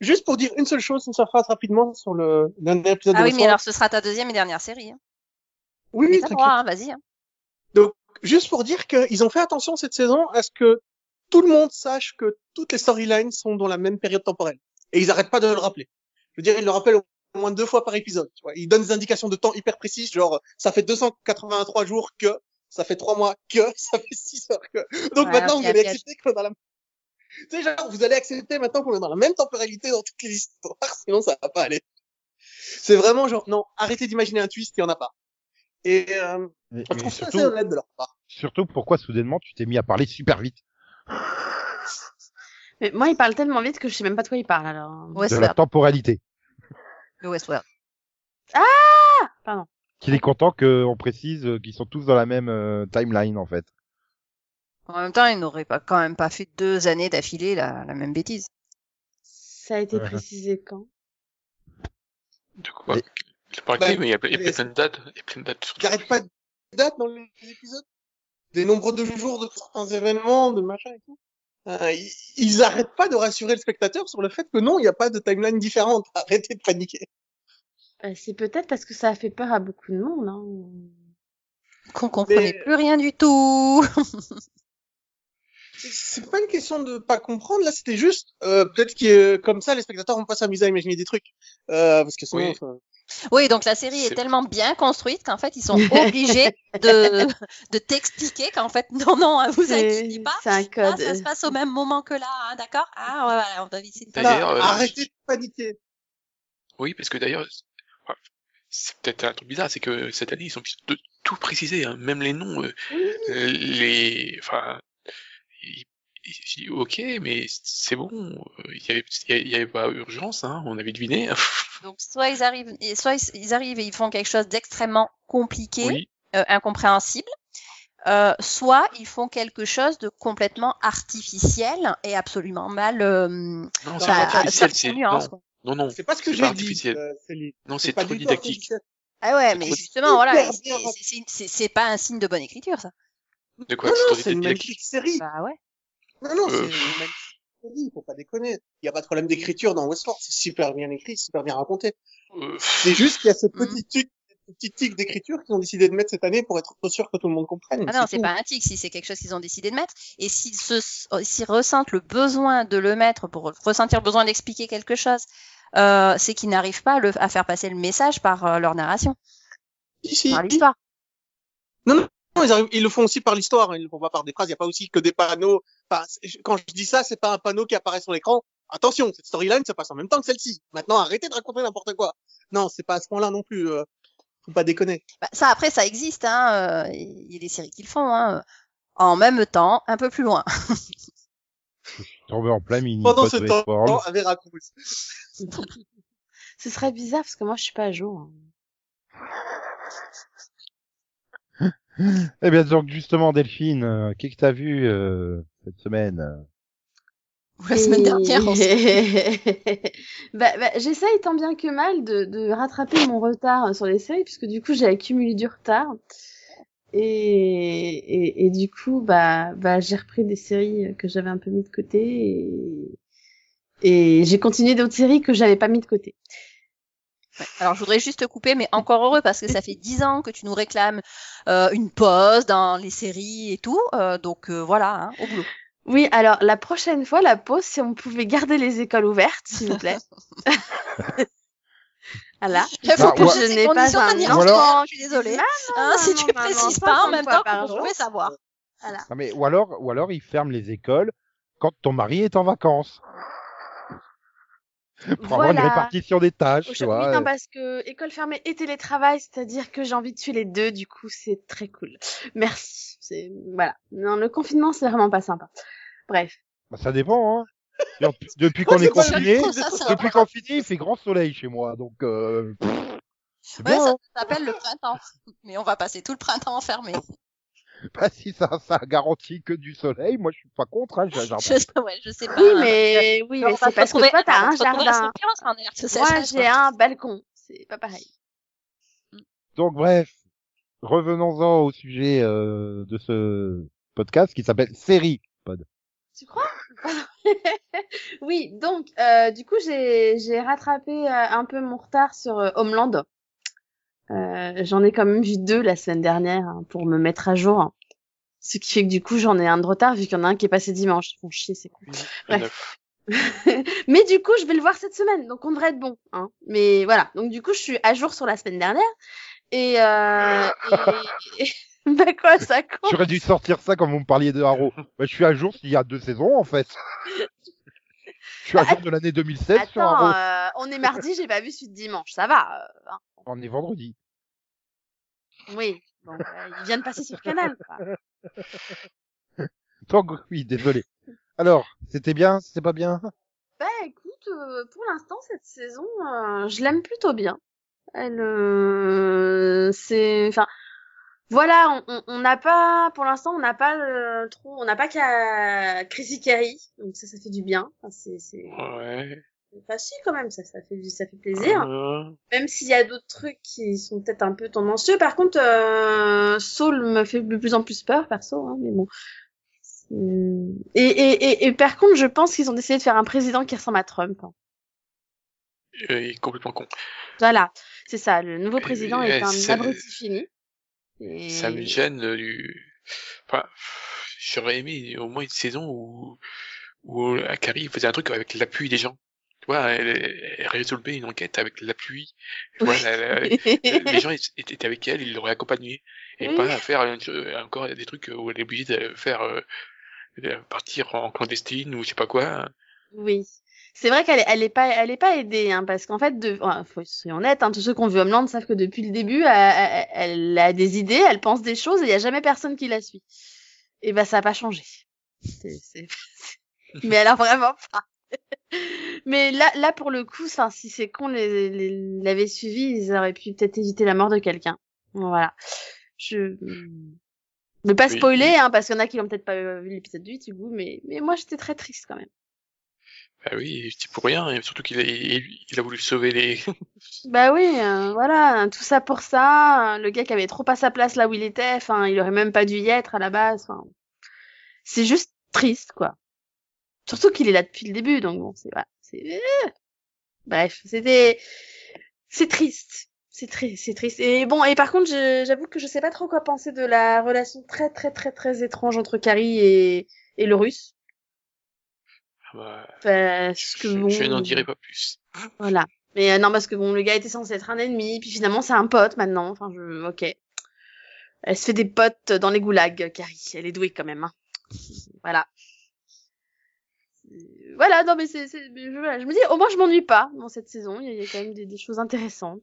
Juste pour dire une seule chose, une seule phrase rapidement sur le dernier épisode Ah de oui, mais alors ce sera ta deuxième et dernière série. Hein. Oui, oui, t'inquiète. hein, vas-y. hein. Juste pour dire qu'ils ont fait attention cette saison à ce que tout le monde sache que toutes les storylines sont dans la même période temporelle. Et ils arrêtent pas de le rappeler. Je veux dire, ils le rappellent au moins deux fois par épisode. Tu vois. Ils donnent des indications de temps hyper précises, genre ça fait 283 jours que, ça fait trois mois que, ça fait six heures que. Donc Ouais, maintenant, vous allez accepter qu'on est dans la... Tu sais, genre, vous allez accepter maintenant qu'on est dans la même temporalité dans toutes les histoires, sinon ça va pas aller. C'est vraiment genre, non, arrêtez d'imaginer un twist, il y en a pas. Et euh, Mais- je mais trouve ça surtout, assez honnête de leur part. surtout, pourquoi soudainement tu t'es mis à parler super vite Mais moi, il parle tellement vite que je sais même pas de quoi il parle, alors. de la temporalité Le Westworld. Pardon. Qu'il est content qu'on précise qu'ils sont tous dans la même euh, timeline en fait. En même temps, il n'aurait pas quand même pas fait deux années d'affilée la, la même bêtise. Ça a été Ouais. précisé quand? De quoi Je parle Bah, mais il y a, y plein de dates. Il y a plein de dates J'arrête pas de date dans les épisodes? Des nombres de jours de certains événements, de machin et tout? Euh, ils, arrêtent pas de rassurer le spectateur sur le fait que non, il n'y a pas de timeline différente. Arrêtez de paniquer. Euh, C'est peut-être parce que ça a fait peur à beaucoup de monde. Hein. Qu'on comprenait Mais- plus rien du tout. C'est- C'est pas une question de pas comprendre. Là, c'était juste euh, peut-être que comme ça, les spectateurs vont pas s'amuser à imaginer des trucs. Euh, parce que sinon, Oui. Oui, donc la série est tellement bien construite qu'en fait, ils sont obligés de, de t'expliquer qu'en fait, non, non, hein, vous inquiétez pas. c'est un code. ça se passe au même moment que là, hein, d'accord? Ah, ouais, ouais, on va visiter. D'ailleurs, euh, arrêtez de paniquer. Oui, parce que d'ailleurs, c'est peut-être un truc bizarre, c'est que cette année, ils ont de tout précisé, hein, même les noms, euh, euh, les, enfin, ils- ils- ok, mais c'est bon, euh, il y avait, y avait- pas urgence, hein, on avait deviné. Donc, soit ils arrivent, et soit ils, ils arrivent et ils font quelque chose d'extrêmement compliqué, oui, euh, incompréhensible, euh, soit ils font quelque chose de complètement artificiel et absolument mal, euh, non, c'est bah, pas artificiel, sans c'est, nuance, non, non, non, C'est pas ce que j'ai dit. artificiel. euh, non, c'est pas trop didactique. Ah ouais, mais justement, voilà, c'est- pas un signe de bonne écriture, ça. De quoi? Non, C'est non, trop c'est une didactique. magnifique série. Bah ouais. Non, non, c'est Euh, une magnifique série. Faut pas déconner. Il y a pas de problème d'écriture dans Westworld. C'est super bien écrit, super bien raconté. Euh, C'est juste qu'il y a ce Mhm. petit tic, petit tic d'écriture qu'ils ont décidé de mettre cette année pour être sûr que tout le monde comprenne. Ah non, c'est pas un tic, si c'est quelque chose qu'ils ont décidé de mettre. Et s'ils se, s'ils ressentent le besoin de le mettre pour ressentir le besoin d'expliquer quelque chose, euh, c'est qu'ils n'arrivent pas à, le- à faire passer le message par euh, leur narration, Si, si. par l'histoire. Non, non, ils, arrivent- ils le font aussi par l'histoire, hein, ils le font pas par des phrases, il n'y a pas aussi que des panneaux. Enfin, quand je dis ça, c'est pas un panneau qui apparaît sur l'écran. Attention, cette storyline se passe en même temps que celle-ci. Maintenant, arrêtez de raconter n'importe quoi. Non, c'est pas à ce point-là non plus. Euh, faut pas déconner. Bah, ça après ça existe, hein. euh, Il y a des séries qui le font, hein. En même temps, un peu plus loin. Tombé en plein mini. Pendant ce temps, à Veracruz. Ce serait bizarre parce que moi je suis pas à jour. hein. Eh bien, donc, justement, Delphine, euh, qu'est-ce que t'as vu, euh, cette semaine? Ou la semaine Et- dernière. aussi. bah, bah, j'essaye tant bien que mal de, de rattraper mon retard sur les séries puisque du coup j'ai accumulé du retard. Et, et, et du coup, bah, bah, j'ai repris des séries que j'avais un peu mis de côté et, et j'ai continué d'autres séries que j'avais pas mis de côté. Ouais. Alors je voudrais juste te couper, mais encore heureux parce que ça fait dix ans que tu nous réclames euh, une pause dans les séries et tout. euh, donc euh, voilà, hein, au boulot. Oui, alors la prochaine fois, la pause, si on pouvait garder les écoles ouvertes, s'il vous plaît. voilà. Il faut Bah, que je n'ai pas un enfant, je suis désolée. Non, Hein, si non, tu non, précises non, pas en même temps par que vous pouvez savoir. Voilà. Non, mais, ou alors, ou alors, ils ferment les écoles quand ton mari est en vacances. Pour avoir une Voilà. répartition des tâches, tu Oui, vois. non, parce que école fermée et télétravail, c'est-à-dire que j'ai envie de tuer les deux, du coup, c'est très cool. Merci. C'est, voilà. Non, le confinement, c'est vraiment pas sympa. Bref. Bah, ça dépend, hein. Depuis- Depuis qu'on est confiné, depuis qu'on finit, il fait grand soleil chez moi, donc, euh, pff, Ouais, bien, ça hein. s'appelle le printemps. Mais on va passer tout le printemps enfermé. Bah, si ça, ça garantit que du soleil, moi, je suis pas contre, hein, j'ai un jardin. Je, ouais, je sais pas. Oui, mais, oui, mais c'est parce que toi, t'as un jardin. Moi, j'ai un balcon. C'est pas pareil. Donc, bref. Revenons-en au sujet, euh, de ce podcast qui s'appelle Série Pod. Tu crois? Oui, donc euh, du coup j'ai j'ai rattrapé euh, un peu mon retard sur euh, Homeland. Euh, j'en ai quand même vu deux la semaine dernière hein, pour me mettre à jour. Ce qui fait que du coup j'en ai un de retard vu qu'il y en a un qui est passé dimanche. Ils font chier, c'est cool. Bref. Mais du coup je vais le voir cette semaine, donc on devrait être bon. Hein. Mais voilà, donc du coup je suis à jour sur la semaine dernière. Et, euh, et... bah quoi ça compte J'aurais dû sortir ça quand vous me parliez de Haro. Bah, je suis à jour s'il y a deux saisons, en fait. Je suis à jour de l'année 2016 sur Attends, Haro. euh, on est mardi, j'ai pas vu celui de dimanche, ça va. euh, hein. On est vendredi. Oui, bon, euh, il vient de passer sur Canal. Donc, oui, désolé. Alors, c'était bien, c'était pas bien? Bah écoute, euh, pour l'instant cette saison, euh, je l'aime plutôt bien. Elle, euh, c'est, enfin, voilà, on- on on n'a pas, pour l'instant, on n'a pas euh, trop, on n'a pas qu'à Chrissy Carey, donc ça, ça fait du bien. Enfin, c'est, c'est Ouais. facile quand même, ça, ça fait, ça fait plaisir. Euh, Même s'il y a d'autres trucs qui sont peut-être un peu tendancieux. Par contre, euh, Saul me fait de plus en plus peur, perso, hein, mais bon. Et, et, et, et par contre, je pense qu'ils ont essayé de faire un président qui ressemble à Trump. hein. euh, il est complètement con. Voilà, c'est ça. Le nouveau président est un abruti fini. Et... Ça me gêne du. Enfin, j'aurais aimé au moins une saison où, où Akari faisait un truc avec l'appui des gens. Tu vois, elle, elle résolvait une enquête avec l'appui. La- les gens étaient avec elle, ils l'auraient accompagnée. Et Oui. pas à faire une- encore des trucs où elle est obligée de faire euh, partir en clandestine ou je sais pas quoi. Oui. C'est vrai qu'elle est, elle est pas, elle est pas aidée, hein, parce qu'en fait, de, enfin, faut soyons honnêtes, hein, tous ceux qui ont vu Homeland savent que depuis le début, elle, a des idées, elle pense des choses, et il y a jamais personne qui la suit. Et ben, ça a pas changé. C'est- c'est- Mais alors vraiment pas. Mais là, là pour le coup, enfin, si ces cons les- les- l'avaient suivi, ils auraient pu peut-être éviter la mort de quelqu'un. Voilà. Je ne pas Oui. spoiler, hein, parce qu'il y en a qui l'ont peut-être pas vu l'épisode 8 du coup, mais mais moi j'étais très triste quand même. Bah oui, c'est pour rien, et surtout qu'il a, voulu sauver les. Bah oui, euh, voilà, tout ça pour ça. Le gars qui avait trop pas sa place là où il était, enfin, il aurait même pas dû y être à la base. Enfin, c'est juste triste, quoi. Surtout qu'il est là depuis le début, donc bon, c'est voilà, c'est. euh. Bref, c'était, c'est triste, c'est triste, c'est triste. Et bon, et par contre, j'avoue que je sais pas trop quoi penser de la relation très très très très étrange entre Carrie et et le Russe. Ah bah, Parce que je, bon. je n'en dirai pas plus. Voilà. Mais euh, non, parce que bon, le gars était censé être un ennemi, puis finalement c'est un pote maintenant. Enfin, je, ok. Elle se fait des potes dans les goulags, Carrie. Elle est douée quand même. Hein. Voilà. Euh, Voilà, non mais c'est, je, voilà, je me dis, au moins je m'ennuie pas dans cette saison. Il y a, il y a quand même des, des choses intéressantes.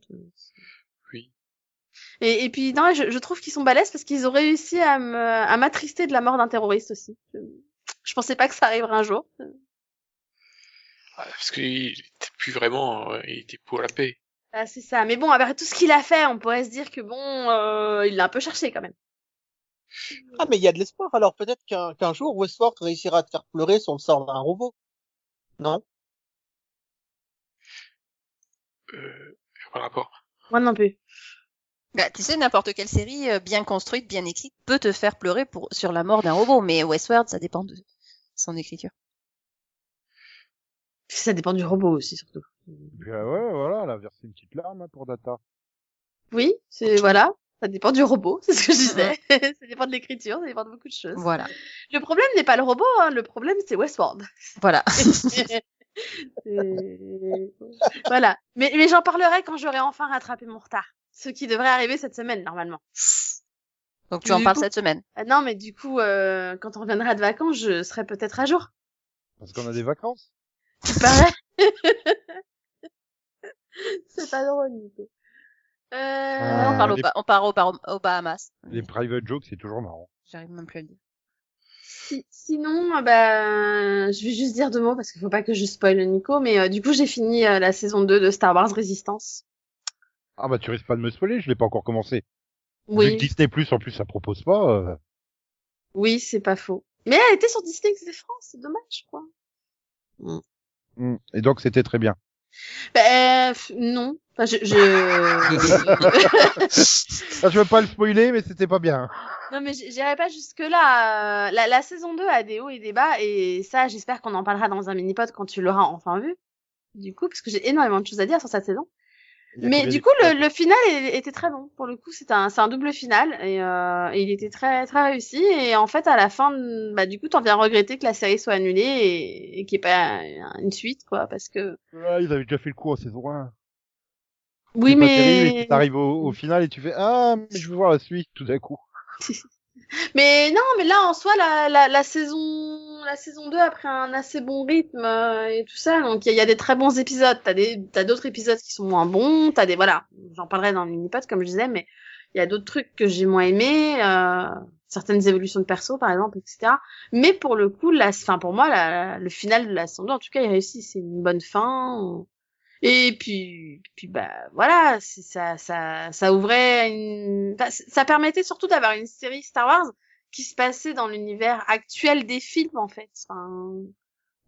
Oui. Et, et puis non, je, je trouve qu'ils sont balèzes parce qu'ils ont réussi à me, à m'attrister de la mort d'un terroriste aussi. Je, je pensais pas que ça arriverait un jour. Ah, Parce qu'il était plus vraiment, euh, il était pour la paix. Ah, c'est ça. Mais bon, avec tout ce qu'il a fait, on pourrait se dire que bon, euh, il l'a un peu cherché quand même. Ah, mais il y a de l'espoir. Alors peut-être qu'un jour, Westworld réussira à te faire pleurer sur le sort d'un robot. Non? Euh, par rapport. Moi non plus. Bah, tu sais, n'importe quelle série euh, bien construite, bien écrite, peut te faire pleurer pour sur la mort d'un robot, mais Westworld, ça dépend de son écriture. Ça dépend du robot aussi, surtout. Euh, ouais, voilà, elle a versé une petite larme hein, pour Data. Oui, c'est voilà. Ça dépend du robot, c'est ce que je disais. ça dépend de l'écriture, ça dépend de beaucoup de choses. Voilà, Le problème n'est pas le robot, hein, le problème c'est Westworld. voilà. Voilà. Mais, mais j'en parlerai quand j'aurai enfin rattrapé mon retard. Ce qui devrait arriver cette semaine, normalement. Donc tu en parles coup- cette semaine. Ah non, mais du coup, euh, quand on reviendra de vacances, je serai peut-être à jour. Parce qu'on a des vacances? Tu parais C'est pas drôle, Nico. Euh... Ah, on, parle au les- on part au, au Bahamas. Les private jokes, c'est toujours marrant. J'arrive même plus à le dire. Si- sinon, euh, bah, je vais juste dire deux mots parce qu'il faut pas que je spoil Nico, mais euh, du coup, j'ai fini euh, la saison 2 de Star Wars Resistance. Ah bah tu risques pas de me spoiler, je l'ai pas encore commencé. Vu Oui, que Disney Plus en plus ça propose pas. euh, oui, c'est pas faux. Mais elle était sur Disney France, c'est dommage, je crois. Hmm. Et donc c'était très bien. Bah, euh, non. Enfin, je, je... Ah, je veux pas le spoiler, mais c'était pas bien. non, mais j'irai pas jusque là. La, la saison 2 a des hauts et des bas, et ça, j'espère qu'on en parlera dans un mini-pod quand tu l'auras enfin vu. Du coup, parce que j'ai énormément de choses à dire sur cette saison. Mais du coup, le, final était très bon. Pour le coup, c'est un, un double final et, euh, et il était très très réussi. Et en fait, à la fin, bah du coup, t'en viens regretter que la série soit annulée et, et qu'il n'y ait pas une suite, quoi, parce que. Ah, ils avaient déjà fait le coup en saison 1. Oui, mais t'arrives au, au final et tu fais ah mais je veux voir la suite tout d'un coup. mais non, mais là en soi, la, la, la saison la saison 2 a pris un assez bon rythme euh, et tout ça. Donc il y, a- des très bons épisodes. T'as des t'as d'autres épisodes qui sont moins bons. T'as des voilà, j'en parlerai dans le mini-pod comme je disais, mais il y a d'autres trucs que j'ai moins aimés. Euh, certaines évolutions de perso par exemple, etc. Mais pour le coup, la, fin pour moi, la, le final de la saison 2, en tout cas, il réussit. C'est une bonne fin. Et puis, puis bah voilà, ça, ça, ça ouvrait une, enfin, ça permettait surtout d'avoir une série Star Wars qui se passait dans l'univers actuel des films en fait. Enfin,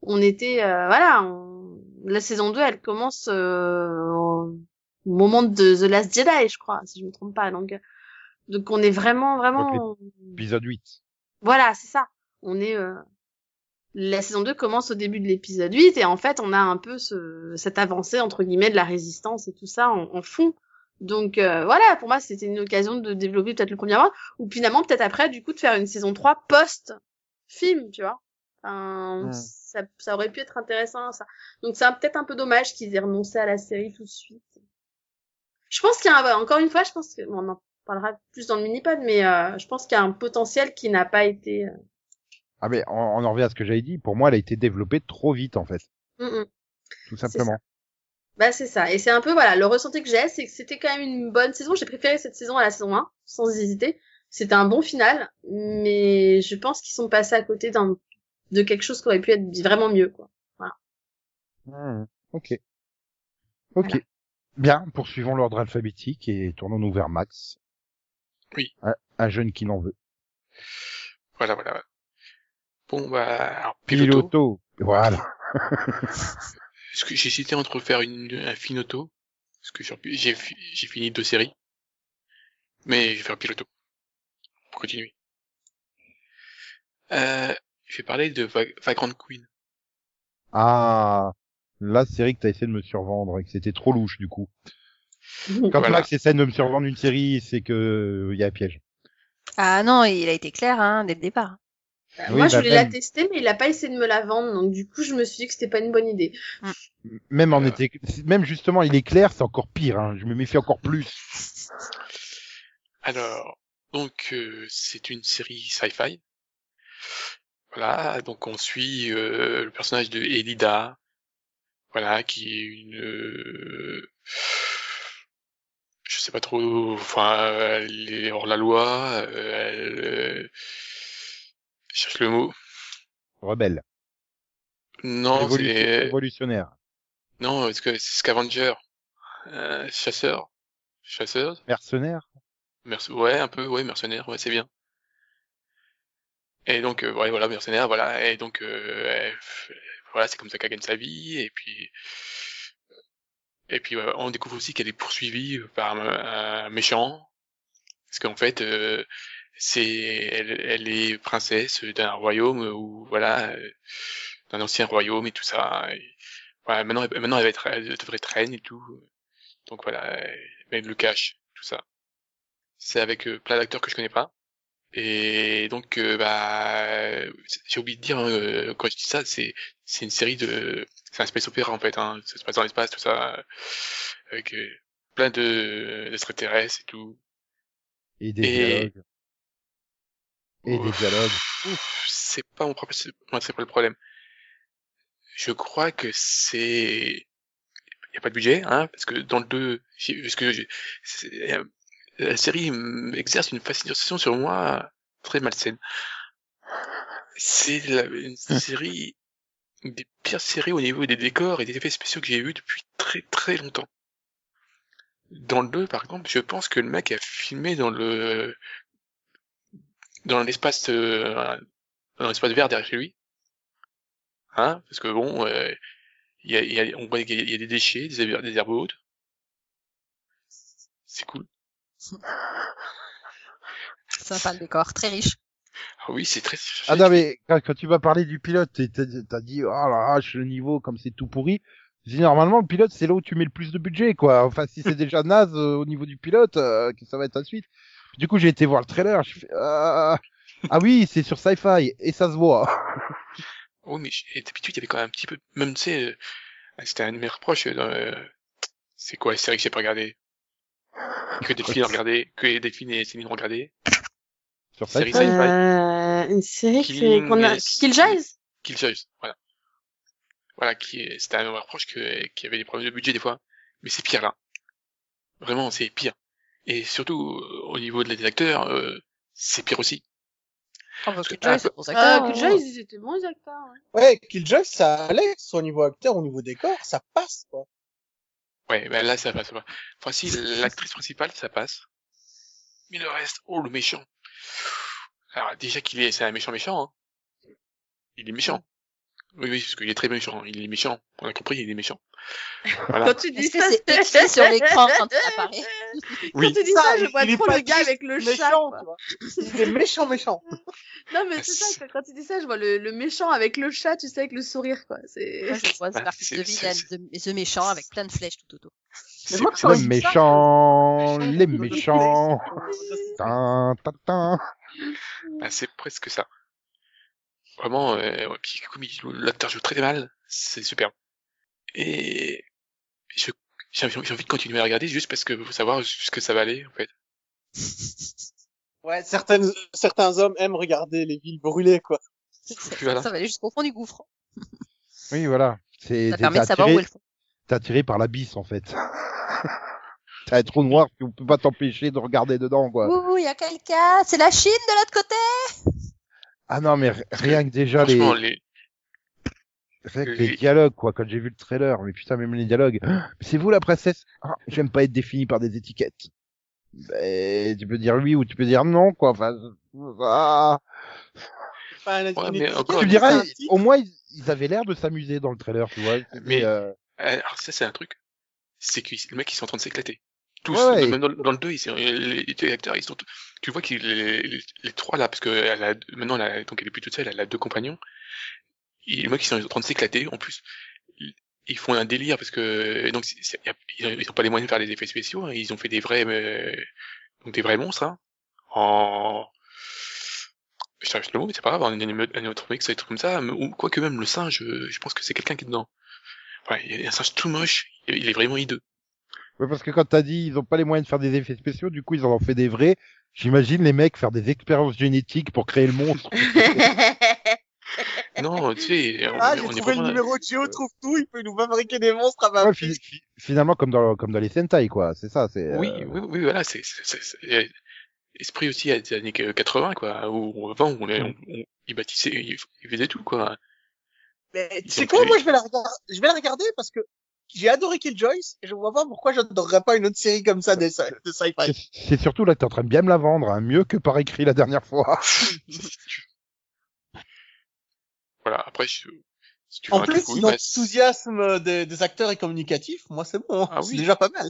on était, euh, voilà, on- la saison 2, elle commence euh, au moment de The Last Jedi, je crois, si je me trompe pas. Donc, donc on est vraiment, vraiment, Épisode 8. voilà, c'est ça. On est euh, la saison 2 commence au début de l'épisode 8 et en fait, on a un peu ce, cette avancée entre guillemets de la résistance et tout ça en, en fond. Donc euh, voilà, pour moi, c'était une occasion de développer peut-être le premier mois ou finalement peut-être après du coup de faire une saison 3 post film, tu vois. Enfin, ça, ça aurait pu être intéressant ça. Donc c'est peut-être un peu dommage qu'ils aient renoncé à la série tout de suite. Je pense qu'il y a un- encore une fois, je pense que bon, on en parlera plus dans le mini-pod, mais euh, je pense qu'il y a un potentiel qui n'a pas été euh, Ah mais on, on en revient à ce que j'avais dit. Pour moi, elle a été développée trop vite en fait, Mm, mm. tout simplement. Bah c'est ça. Et c'est un peu voilà le ressenti que j'ai, c'est que c'était quand même une bonne saison. J'ai préféré cette saison à la saison 1, sans hésiter. C'était un bon final, mais je pense qu'ils sont passés à côté d'un de quelque chose qui aurait pu être vraiment mieux quoi. Hmm, Ok. Ok. Voilà. Bien, poursuivons l'ordre alphabétique et tournons-nous vers Max. Oui. Un, un jeune qui n'en veut. Voilà, voilà. Bon, bah, alors, piloto. Piloto. Voilà. Parce que j'ai hésité entre faire une, un Finoto. Parce que j'ai, j'ai fi- j'ai fini deux séries. Mais je vais faire piloto. Pour continuer. Euh, je vais parler de Va- Vagrant Queen. Ah, la série que t'as essayé de me survendre et que c'était trop louche du coup. Quand Voilà. Max essaie de me survendre une série, c'est que il y a un piège. Ah non, il a été clair hein, dès le départ. Bah, Oui, moi, je bah, voulais la tester, mais il a pas essayé de me la vendre, donc du coup, je me suis dit que c'était pas une bonne idée. Même en Euh. été, même justement, il est clair, c'est encore pire. Hein. Je me méfie encore plus. Alors, donc euh, c'est une série sci-fi. Voilà, donc on suit euh, le personnage de Elida, voilà, qui est une, euh, je sais pas trop, enfin, elle est hors la loi, euh, elle, euh, cherche le mot. Rebelle, Non, Révolu- c'est, révolutionnaire, non, est-ce que c'est Scavenger, euh, chasseur, chasseuse. mercenaire. Merce- ouais, un peu, ouais, mercenaire, ouais, c'est bien. Et donc, euh, ouais, voilà, mercenaire, voilà, et donc, euh, voilà, c'est comme ça qu'elle gagne sa vie, et puis, et puis, ouais, on découvre aussi qu'elle est poursuivie par un, un méchant, parce qu'en fait, euh, c'est, elle, elle est princesse d'un royaume où, voilà, euh, d'un ancien royaume et tout ça. Et, voilà, maintenant, elle- maintenant, elle va être, elle devrait être reine et tout. Donc voilà, elle, elle le cache, tout ça c'est avec euh, plein d'acteurs que je connais pas. Et donc, euh, bah, j'ai oublié de dire hein, quand je dis ça, c'est c'est une série de, c'est un space opéra en fait. Hein, ça se passe dans l'espace, tout ça, avec euh, plein de d'extraterrestres et tout. Et des Et- dialogues. Et des dialogues. C'est pas mon propre, c'est pas le problème. Je crois que c'est, y a pas de budget, hein, parce que dans le 2, j'ai- parce que la série exerce une fascination sur moi très malsaine. C'est la- une série, une des pires séries au niveau des décors et des effets spéciaux que j'ai vu depuis très très longtemps. Dans le 2, par exemple, je pense que le mec a filmé dans le, dans l'espace, euh, dans l'espace vert derrière chez lui. Hein, parce que bon, euh, il y a, il y a, on voit qu'il y a- il y a des déchets, des, des herbes hautes. C'est cool. Sympa le décor, très riche. Ah oui, c'est très. Ah non mais quand, quand tu vas parler du pilote, t'as dit oh là là, je- le niveau comme c'est tout pourri. Je dis normalement le pilote c'est là où tu mets le plus de budget quoi. Enfin si c'est déjà naze euh, au niveau du pilote, euh, que ça va être la Du coup j'ai été voir le trailer, je fais ah, ah oui c'est sur Sci-Fi et ça se voit. Oh, mais d'habitude, il y avait quand même un petit peu, même, tu sais, euh, c'était un de mes reproches, euh, dans, euh, c'est quoi les séries que j'ai pas regardé? Que Delphine a regardé, que Delphine et Céline ont regardé. Sur Série Sci-Fi. Euh, une série Killing qu'on a. Killjoys? Killjoys, voilà. Voilà, qui est, c'était un reproche que, qui avait des problèmes de budget des fois. Mais c'est pire là. Vraiment, c'est pire. Et surtout, euh, au niveau des acteurs, euh, c'est pire aussi. Bah, que- Killjoy, ah, c'est pour ça Ah, que Killjoys, ils étaient bons, les acteurs. ouais. Ouais, Killjoy, ça allait, soit au niveau acteur, au niveau décor, ça passe, quoi. Ouais, ben là, ça passe pas. Enfin, si, l'actrice principale, ça passe. Mais le reste, oh, le méchant. Alors, déjà qu'il est, c'est un méchant méchant, hein. Il est méchant. Oui, oui, parce qu'il est très méchant. Il est méchant. On a compris, il est méchant. Voilà. Quand tu dis ça, c'est écrit sur l'écran quand il apparaît Oui. Quand tu dis ça, je vois trop le gars avec le chat. méchant, quoi. Il est méchant, méchant. Non, mais c'est ça, quand tu dis ça, je vois le, le méchant avec le chat, tu sais, avec le sourire, quoi. C'est... Moi, je vois Bah, de Villaine, The, Méchant, avec plein de flèches tout autour. C'est- moi, c'est- quand Les ça, méchants, je- les méchants. Tin, tin, tin. bah, c'est presque ça. Vraiment, euh, ouais, puis comme il- l'acteur joue très mal, c'est superbe. Et je, j'ai envie j'ai envie de continuer à regarder juste parce que faut savoir jusque ça va aller, en fait. Ouais, certaines, certains hommes aiment regarder les villes brûlées, quoi. Ça, Voilà. ça va aller jusqu'au fond du gouffre. Oui voilà. C'est Ça t'es permet de savoir où attiré, le fond. t'es attiré par l'abysse en fait. T'as trop noir, on peut pas t'empêcher de regarder dedans quoi. Ouh, il y a quelqu'un C'est la Chine de l'autre côté Ah non mais rien que déjà les, rien que les- les dialogues quoi quand j'ai vu le trailer, mais putain même les dialogues. Ah, C'est vous la princesse? Ah, J'aime pas être défini par des étiquettes. Ben, tu peux dire oui ou tu peux dire non quoi. Enfin, ah. Enfin, une- Ouais, une mais étiquette, encore tu titre. au moins ils, ils avaient l'air de s'amuser dans le trailer, tu vois. Mais- euh, alors ça, c'est un truc. C'est que le mec, ils sont en train de s'éclater. Tous, Ouais, ouais. même dans, le- dans le 2, ils sont, les, les acteurs, ils sont, tous- tu vois qu'ils, les, les, trois là, parce que maintenant, elle donc elle est plus toute seule, elle a deux compagnons. Et les mecs, ils sont en train de s'éclater, en plus. Ils- font un délire parce que, donc, ils ont- ils ont pas les moyens de faire des effets spéciaux, hein, ils ont fait des vrais, euh, donc des vrais monstres, hein, en, je cherche le mot, mais c'est pas grave, un animatronique, ça des trucs comme ça, quoique même le singe, euh, je pense que c'est quelqu'un qui est dedans. Ouais, il y a un singe tout moche, il est vraiment hideux. Ouais, parce que quand t'as dit ils ont pas les moyens de faire des effets spéciaux, du coup ils en ont fait des vrais. J'imagine les mecs faire des expériences génétiques pour créer le monstre. Non, tu sais, on, Ah, j'ai est trouvé le numéro de Géo trouve tout, il peut nous fabriquer des monstres à ma Ouais, prise. fi- fi- finalement comme dans comme dans les Sentai quoi, c'est ça, c'est Oui, euh, oui, oui, voilà, c'est, esprit aussi à des années 80, quoi, où avant, on, on, on, ils bâtissaient, ils, ils faisaient tout, quoi. Mais tu sais quoi, moi je vais la regarder, je vais la regarder parce que j'ai adoré Killjoys et je vois pas pourquoi j'adorerais pas une autre série comme ça de, de sci-fi. c'est- surtout là que t'es en train de bien me la vendre, hein, mieux que par écrit la dernière fois. Voilà, après, je, si tu En plus, si l'enthousiasme des, des acteurs est communicatif, moi c'est bon. Ah c'est oui. déjà pas mal.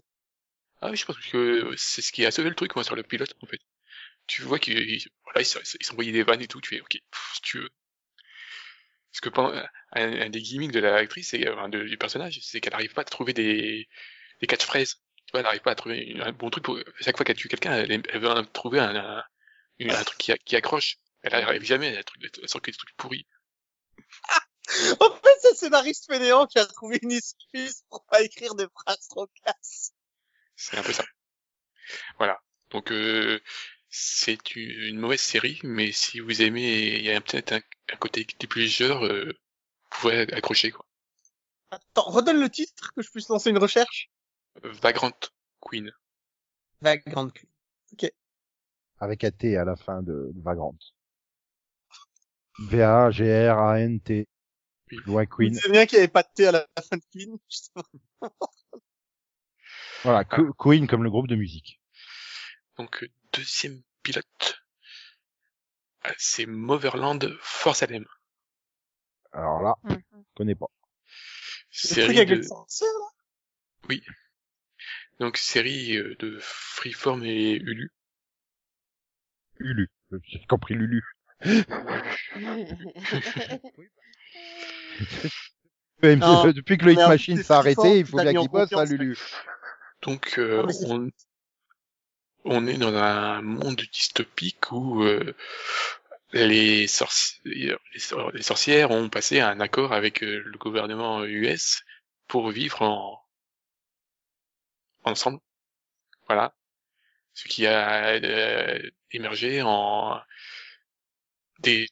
Ah oui, je pense que c'est ce qui a sauvé le truc, moi, sur le pilote, en fait. Tu vois qu'ils ils- voilà, ils s'envoyaient des vannes et tout, tu fais, ok, pff, si tu veux. Parce que pendant, un, un des gimmicks de l'actrice, c'est, enfin, de- du personnage, c'est qu'elle arrive pas à trouver des, des catchphrases. Tu vois, elle arrive pas à trouver une- un bon truc pour, chaque fois qu'elle tue quelqu'un, elle, veut un- trouver un, un, une- un truc qui, accroche. Elle arrive jamais, elle, truc- elle sort que des trucs pourris. En fait, c'est le scénariste fainéant qui a trouvé une excuse pour pas écrire des phrases trop classes. C'est un peu ça. Voilà. Donc, euh, c'est une, mauvaise série, mais si vous aimez, il y a peut-être un, un côté déplugeur, euh, vous pouvez accrocher, quoi. Attends, redonne le titre que je puisse lancer une recherche. Vagrant Queen. Vagrant Queen. Avec un T à la fin de, de Vagrant. V-A-G-R-A-N-T. Oui. Loin Je Queen. sais bien qu'il y avait pas de T à la fin de Queen. justement. Voilà, Que- Queen comme le groupe de musique. Donc, euh, deuxième pilote, euh, c'est Moverland Force Salem. Alors là, je connais pas. Série avec de, là? donc, série euh, de Freeform et Ulu. Ulu. J'ai compris Lulu. Même Non, si- depuis que le Hit Machine s'est arrêté, il faut bien qu'il bosse, hein, confiance, Lulu. Donc, euh, on, on est dans un monde dystopique où euh, les, sorcières, ont passé un accord avec euh, le gouvernement US pour vivre en ensemble. Voilà. Ce qui a euh, émergé en des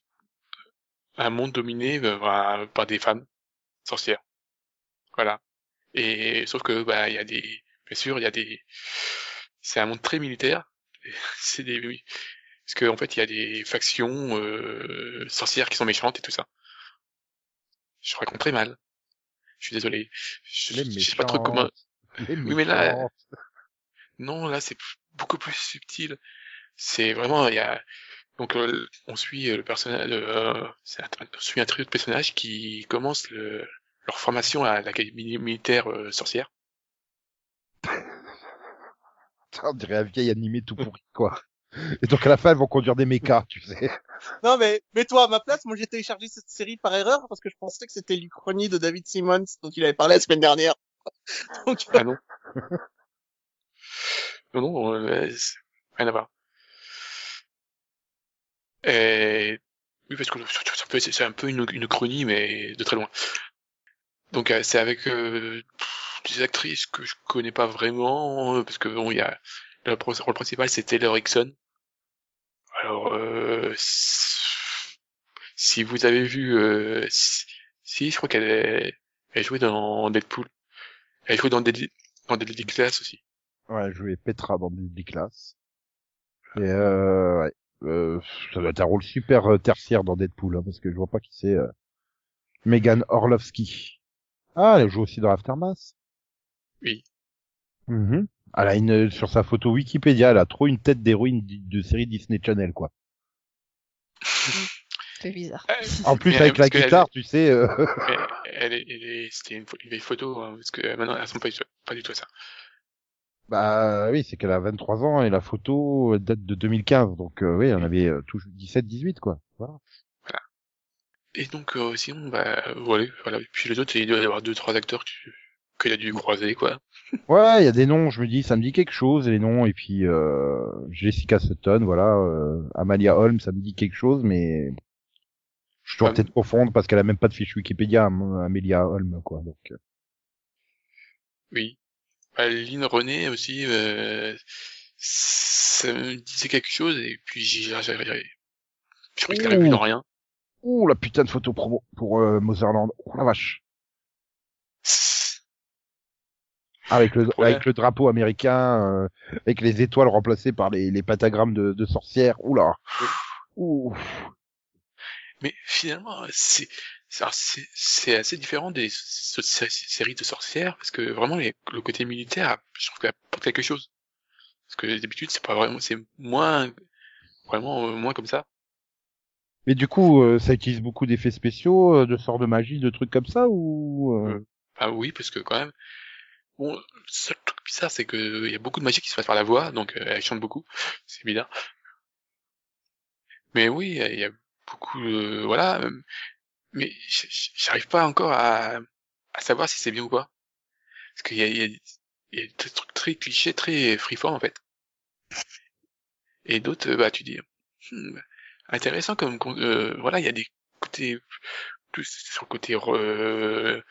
un monde dominé euh, par des femmes sorcières. Voilà. Et sauf que bah il y a des bien sûr il y a des c'est un monde très militaire. C'est des parce qu'en en fait il y a des factions euh, sorcières qui sont méchantes et tout ça. Je raconte très mal. Je suis désolé. Je, Les je sais pas trop comment. Les Oui, mais là, méchantes. Non, là c'est beaucoup plus subtil. C'est vraiment il y a donc euh, on suit euh, le personnage euh, un, on suit un trio de personnages qui commencent le, leur formation à l'académie militaire euh, sorcière. On dirait un vieil animé tout pourri, quoi. Et donc à la fin, elles vont conduire des mechas, tu sais. Non, mais mets-toi à ma place. Moi, j'ai téléchargé cette série par erreur parce que je pensais que c'était l'Uchronie de David Simmons dont il avait parlé la semaine dernière. Donc, Ah non. non, non, euh, rien à voir. Et... Oui, parce que c'est un peu- c'est un peu une, une chronie, mais de très loin. Donc euh, c'est avec euh, des actrices que je connais pas vraiment, euh, parce que bon, il y a le rôle principal, c'est Taylor Hickson. Alors, euh, si- vous avez vu, si, je crois qu'elle est, elle jouait dans Deadpool. Elle jouait dans Deadly, dans Deadly Class aussi. Ouais, je jouais Petra dans des classes. Et euh, ouais. Euh, ça doit être un rôle super tertiaire dans Deadpool, hein, parce que je vois pas qui c'est. Euh... Megan Orlovsky. Ah, elle joue aussi dans Aftermath. Oui. Mhm. Elle a une sur sa photo Wikipédia, elle a trop une tête d'héroïne de, série Disney Channel, quoi. C'est bizarre. En plus avec la parce qu'elle- guitare, tu sais. euh, Elle, est, elle est- c'était une, vieille photo, hein, parce que euh, maintenant, elles sont pas, du tout- pas du tout ça. Bah oui, c'est qu'elle a 23 ans et la photo date de 2015, donc euh, oui, elle en avait euh, tout 17-18 quoi. Voilà. Et donc, euh, sinon, bah, voilà, voilà. Puis les autres, il doit y avoir deux, trois acteurs que tu qu'il a dû croiser, quoi. Ouais, il y a des noms, je me dis, ça me dit quelque chose, les noms, et puis euh, Jessica Sutton, voilà, euh, Amalia Holm, ça me dit quelque chose, mais je dois Ah, peut-être confondre parce qu'elle a même pas de fiche Wikipédia, Am- Amelia Holm, quoi. Donc. Oui. Bah, Lynn René aussi, euh, ça me disait quelque chose, et puis j'ai, j'ai, j'ai, j'ai, je crois qu'il a vu dans rien. Ouh, la putain de photo promo pour euh, Motherland, oh la vache, avec le Ouais. avec le drapeau américain, euh, avec les étoiles remplacées par les, les pentagrammes de, de sorcières, oula, ouh, Mais finalement, c'est, c'est, assez différent des séries de sorcières, parce que vraiment, les- le côté militaire, je trouve qu'il apporte quelque chose. Parce que d'habitude, c'est pas vraiment, c'est moins, vraiment, euh, moins comme ça. Mais du coup, euh, ça utilise beaucoup d'effets spéciaux, euh, de sorts de magie, de trucs comme ça ou euh, Ah oui, parce que quand même, bon, le truc bizarre, c'est que il y a beaucoup de magie qui se passe par la voix, donc euh, elle chante beaucoup, c'est bizarre. Mais oui, il y a- beaucoup, euh, voilà, euh, mais j'arrive pas encore à, savoir si c'est bien ou pas. Parce qu'il y a, y a, des trucs très clichés, très freeform en fait. Et d'autres, euh, bah tu dis, hmm, intéressant comme, euh, voilà, il y a des côtés plus sur le côté euh,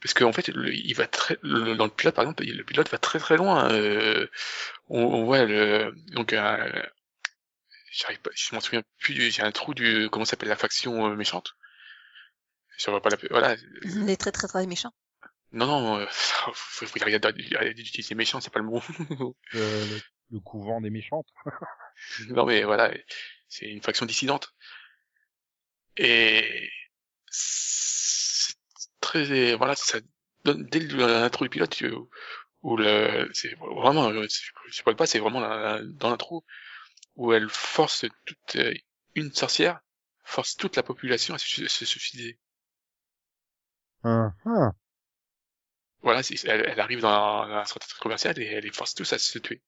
parce qu'en fait le- il va très le- dans le pilote par exemple le pilote va très très loin euh, on, on voit le donc euh, j'arrive pas je m'en souviens plus du- j'ai un trou du comment s'appelle la faction euh, méchante. Je vois pas la voilà. Les très très très méchants. non non euh, faut, faut arrêter d'utiliser méchant c'est pas le mot. Euh, le, le couvent des méchantes non mais voilà c'est une faction dissidente. Et c'est très voilà ça donne dès l'intro du pilote tu- où le c'est vraiment je sais pas c'est vraiment la- la- dans l'intro où elle force toute euh, une sorcière force toute la population à se, se suicider. Hein. voilà elle, elle arrive dans un centre commercial et elle les force tous à se tuer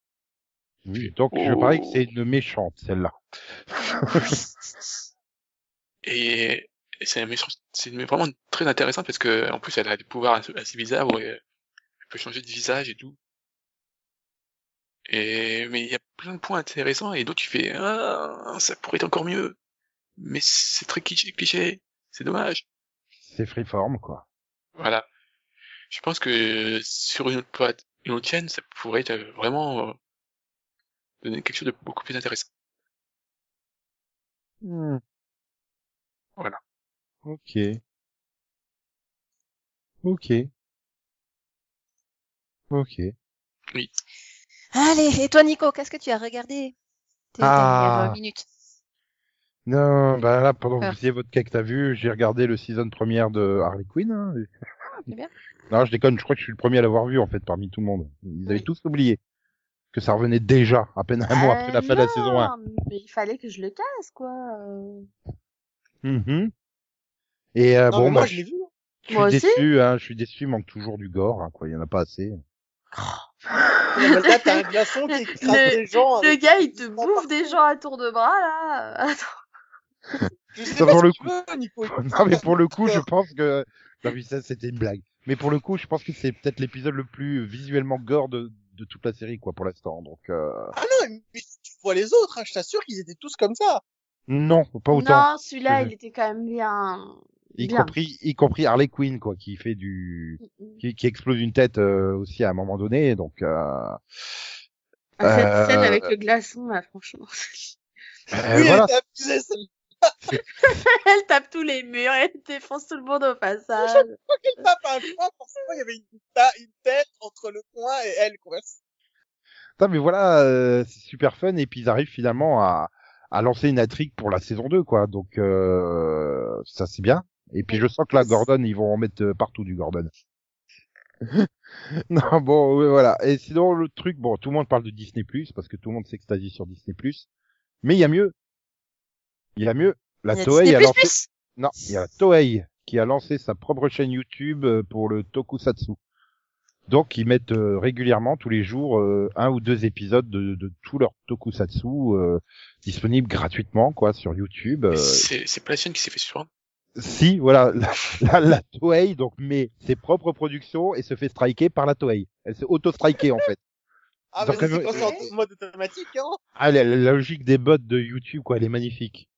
Oui, donc je Oh. parie que c'est une méchante celle-là. et, et c'est un méchant c'est une- vraiment très intéressante parce que en plus elle a des pouvoirs assez, assez bizarres où elle, peut changer de visage et tout et mais il y a plein de points intéressants et d'autres tu fais ah ça pourrait être encore mieux mais c'est très cliché, cliché. c'est dommage C'est freeform quoi. voilà je pense que sur une autre une autre chaîne ça pourrait être vraiment euh, donner quelque chose de beaucoup plus intéressant Hmm. Voilà. Ok. Ok. Ok. Allez, et toi Nico, qu'est-ce que tu as regardé tes Ah. dernières minutes? Non, bah là, pendant que Ah. vous disiez votre cas que t'as vu, j'ai regardé le season première de Harley Quinn. Hein. c'est bien. Non, je déconne, je crois que je suis le premier à l'avoir vu, en fait, parmi tout le monde. Ils avaient Oui. tous oublié que ça revenait déjà, à peine un mois Euh, après la fin de la saison 1. Mais il fallait que je le casse, quoi. Mhm. Et euh, Non, bon, moi, bah, je l'ai vu. je Moi suis déçu, hein, je suis déçu, il manque toujours du gore, hein, quoi, il y en a pas assez. Là, un glaçon qui Le- des gens. Le avec- gars, il te bouffe des gens à tour de bras, là. Attends. Je sais Ça, pas pour ce le tu veux, Nico. non, mais pour le coup, je pense que, non, mais ça, c'était une blague. Mais pour le coup, je pense que c'est peut-être l'épisode le plus visuellement gore de, de toute la série, quoi, pour l'instant. Donc, euh... Ah non, mais si tu vois les autres, hein, je t'assure qu'ils étaient tous comme ça. non, pas autant. Non, celui-là, il était quand même bien. y bien. compris, y compris Harley Quinn, quoi, qui fait du, qui, qui explose une tête euh, aussi à un moment donné. Donc, euh... Ah, cette Euh, scène avec le glaçon, là, franchement. euh, oui, voilà. elle était abusée, celle elle tape tous les murs, elle défonce tout le monde au passage. qu'elle tape un coin, forcément, il y avait une, ta- une tête entre le coin et elle, quoi. Non, mais voilà, euh, c'est super fun. Et puis ils arrivent finalement à, à lancer une intrigue pour la saison 2, quoi. Donc, euh, ça c'est bien. Et puis je sens que là, Gordon, ils vont en mettre euh, partout du Gordon. non, bon, ouais, voilà. Et sinon, le truc, bon, tout le monde parle de Disney+, parce que tout le monde s'extasie sur Disney+. Mais il y a mieux. Il y a mieux. La Il y a Toei a lancé... Non, il y a Toei qui a lancé sa propre chaîne YouTube euh, pour le Tokusatsu. Donc ils mettent euh, régulièrement tous les jours euh, un ou deux épisodes de, de tout leur Tokusatsu euh, disponibles gratuitement quoi sur YouTube. euh, c'est c'est pas la chaîne qui s'est fait surprendre Si, voilà, la, la, la Toei donc met ses propres productions et se fait striker par la Toei. Elle s'est auto-strikée en fait. Ah, Donc, mais euh, c'est en mode automatique, hein. Ah, la, la logique des bots de YouTube, quoi, elle est magnifique.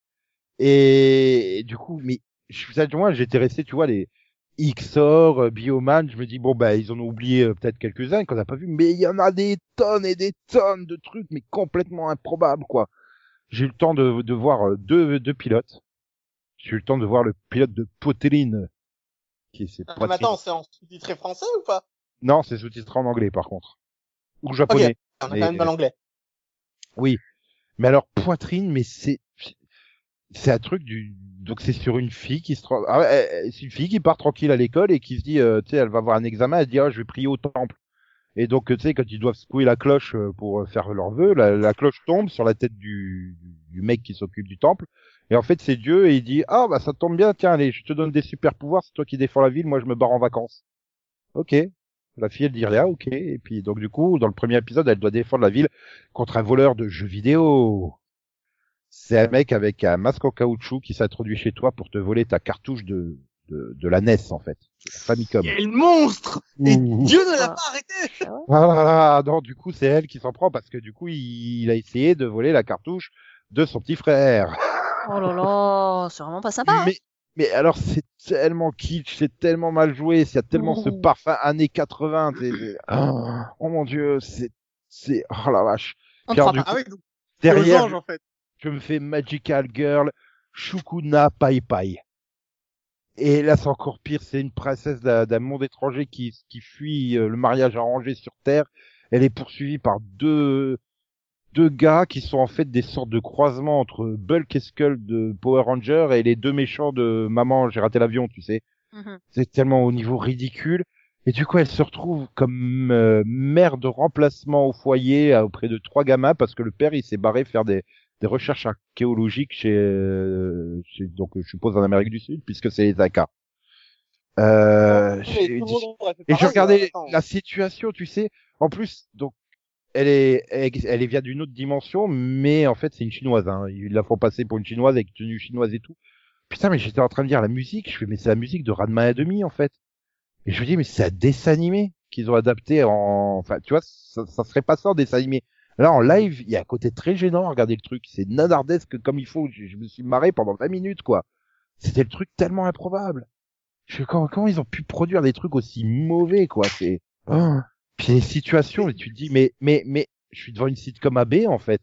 Et, du coup, mais je ça, moi, j'étais resté, tu vois, les XOR, euh, Bioman, je me dis bon bah ils en ont oublié euh, peut-être quelques-uns qu'on n'a pas vu, mais il y en a des tonnes et des tonnes de trucs, mais complètement improbables, quoi. J'ai eu le temps de, de voir euh, deux, deux pilotes. J'ai eu le temps de voir le pilote de Poteline, qui est ses Ah, attends, c'est en sous-titré français ou pas? Non, c'est sous-titré en anglais par contre. Ou japonais. On a Mais- quand même dans l'anglais. Oui. Mais alors, poitrine, mais c'est, c'est un truc du, donc c'est sur une fille qui se, ah c'est une fille qui part tranquille à l'école et qui se dit, euh, tu sais, elle va avoir un examen, elle dit, ah, je vais prier au temple. Et donc, tu sais, quand ils doivent secouer la cloche euh, pour euh, faire leur vœu, la, la cloche tombe sur la tête du, du mec qui s'occupe du temple. Et en fait, c'est Dieu et il dit, ah, bah, ça tombe bien, tiens, allez, je te donne des super pouvoirs, c'est toi qui défends la ville, moi, je me barre en vacances. Ok. La fille, elle dit rien, ok. Et puis, donc, du coup, dans le premier épisode, elle doit défendre la ville contre un voleur de jeux vidéo. C'est un mec avec un masque en caoutchouc qui s'introduit chez toi pour te voler ta cartouche de, de, de la NES, en fait. Famicom. Quel monstre Et Ouh. Dieu ne l'a Ah. pas arrêté Voilà, non, du coup, c'est elle qui s'en prend parce que du coup, il, il a essayé de voler la cartouche de son petit frère. Oh là là, c'est vraiment pas sympa. hein. Mais, mais alors, c'est tellement kitsch, c'est tellement mal joué, il y a tellement ce parfum années 80. c'est- c'est- Oh, oh mon dieu, c'est, c'est, oh la vache. On Pierre croit pas. Ah oui, donc, Derrière, losange, en fait. Je me fais Magical Girl, Shukuna Pai Pai. Et là, c'est encore pire, c'est une princesse d'un monde étranger qui, qui fuit euh, le mariage arrangé sur Terre. Elle est poursuivie par deux, deux gars qui sont en fait des sortes de croisements entre Bulk et Skull de Power Ranger et les deux méchants de Maman, j'ai raté l'avion, tu sais. Mhm. C'est tellement au niveau ridicule. Et du coup, elle se retrouve comme euh, mère de remplacement au foyer auprès de trois gamins parce que le père, il s'est barré faire des, des recherches archéologiques chez, euh, chez- donc je suppose en Amérique du Sud puisque c'est les Incas. Euh, fait et je regardais hein, la situation, tu sais. En plus, donc, elle est, elle, elle est vient d'une autre dimension, mais en fait, c'est une chinoise. Hein. Ils la font passer pour une chinoise avec tenue chinoise et tout. Putain, mais j'étais en train de dire la musique. Je fais, mais c'est la musique de Ranma et demi, en fait. Et je me dis, mais c'est un dessin animé qu'ils ont adapté en, enfin, tu vois, ça, ça serait pas ça en dessin animé. Là, en live, il y a un côté très gênant à regarder le truc. C'est nanardesque comme il faut. Je, je me suis marré pendant 20 minutes, quoi. C'était le truc tellement improbable. Je comment, comment ils ont pu produire des trucs aussi mauvais, quoi? C'est, oh. Puis les situations, et tu te dis, mais, mais, mais, je suis devant une sitcom AB, en fait.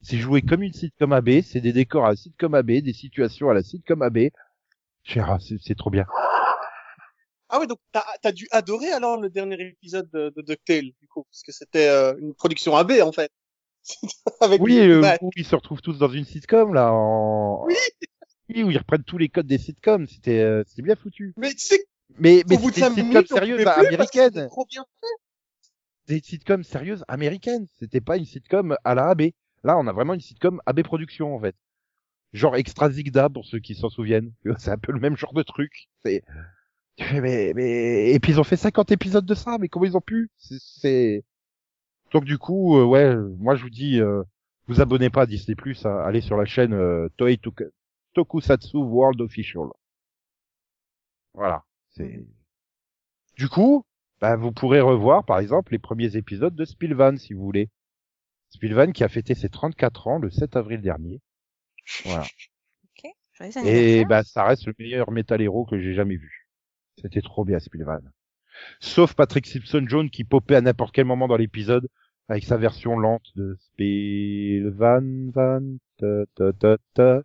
C'est joué comme une sitcom AB, c'est des décors à la sitcom AB, des situations à la sitcom AB. Ah, c'est trop bien. Ah oui, donc t'as as dû adorer alors le dernier épisode de, de DuckTales, du coup, parce que c'était euh, une production AB, en fait. Avec Oui, des- euh, bah, où ils se retrouvent tous dans une sitcom, là, en... Oui. Oui, où ils reprennent tous les codes des sitcoms, c'était, euh, c'était bien foutu. Mais tu sais, Mais, mais au bout de c'était cinq une sitcom minutes, on sérieuse pouvait plus parce que c'était américaine. trop bien fait. Des sitcoms sérieuses américaines. C'était pas une sitcom à la AB. Là, on a vraiment une sitcom AB Production, en fait. Genre Extra Zigda, pour ceux qui s'en souviennent. C'est un peu le même genre de truc. C'est, mais, mais, et puis ils ont fait 50 épisodes de ça, mais comment ils ont pu? C'est, donc du coup, euh, ouais, moi je vous dis, euh, vous abonnez pas à Disney+, à, allez sur la chaîne euh, Toei Tok- Tokusatsu World Official. Voilà. C'est. Du coup, bah, vous pourrez revoir, par exemple, les premiers épisodes de Spilvan, si vous voulez. Spilvan qui a fêté ses 34 ans le 7 avril dernier. Voilà. Ok. Joyeux Et bah, ça reste le meilleur Metal Hero que j'ai jamais vu. C'était trop bien, Spilvan. Sauf Patrick Simpson Jones qui popait à n'importe quel moment dans l'épisode avec sa version lente de Spilvan, van, ta.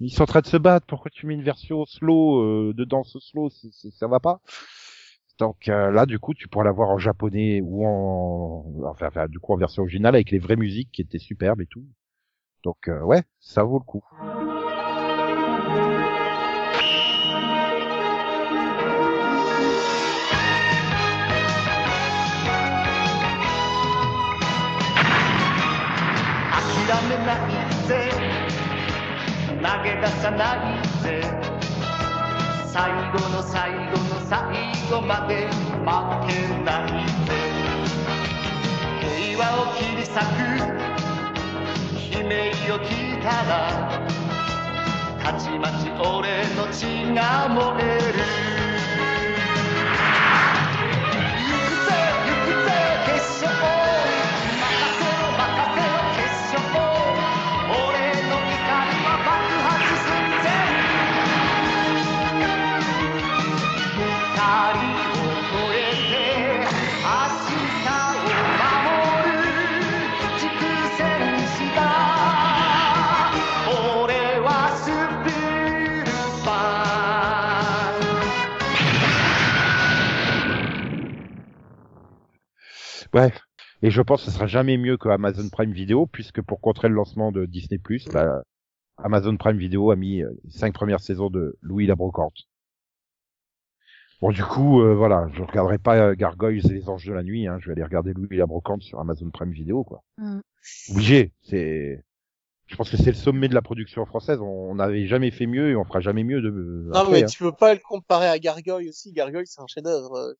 Ils sont en train de se battre. Pourquoi tu mets une version slow euh, de danse slow? C'est- c'est- Ça va pas. Donc euh, là, du coup, tu pourras la voir en japonais ou en, enfin, enfin, du coup, en version originale avec les vraies musiques qui étaient superbes et tout. Donc euh, ouais, ça vaut le coup. 投げ出さないぜ最後の最後の最後まで負けないぜ平和を切り裂く悲鳴を聞いたらたちまち俺の血が燃える。Bref. Et je pense que ce sera jamais mieux que Amazon Prime Video, puisque pour contrer le lancement de Disney+, bah, Amazon Prime Video a mis euh, les cinq premières saisons de Louis la Brocante. Bon, du coup, euh, voilà, je regarderai pas euh, Gargoyles et les Anges de la Nuit, hein, je vais aller regarder Louis la Brocante sur Amazon Prime Video, quoi. Mm. Obligé, c'est... Je pense que c'est le sommet de la production française, on n'avait jamais fait mieux et on fera jamais mieux de... Non, après, mais hein. tu peux pas le comparer à Gargoyle aussi. Gargoyle, c'est un chef-d'œuvre.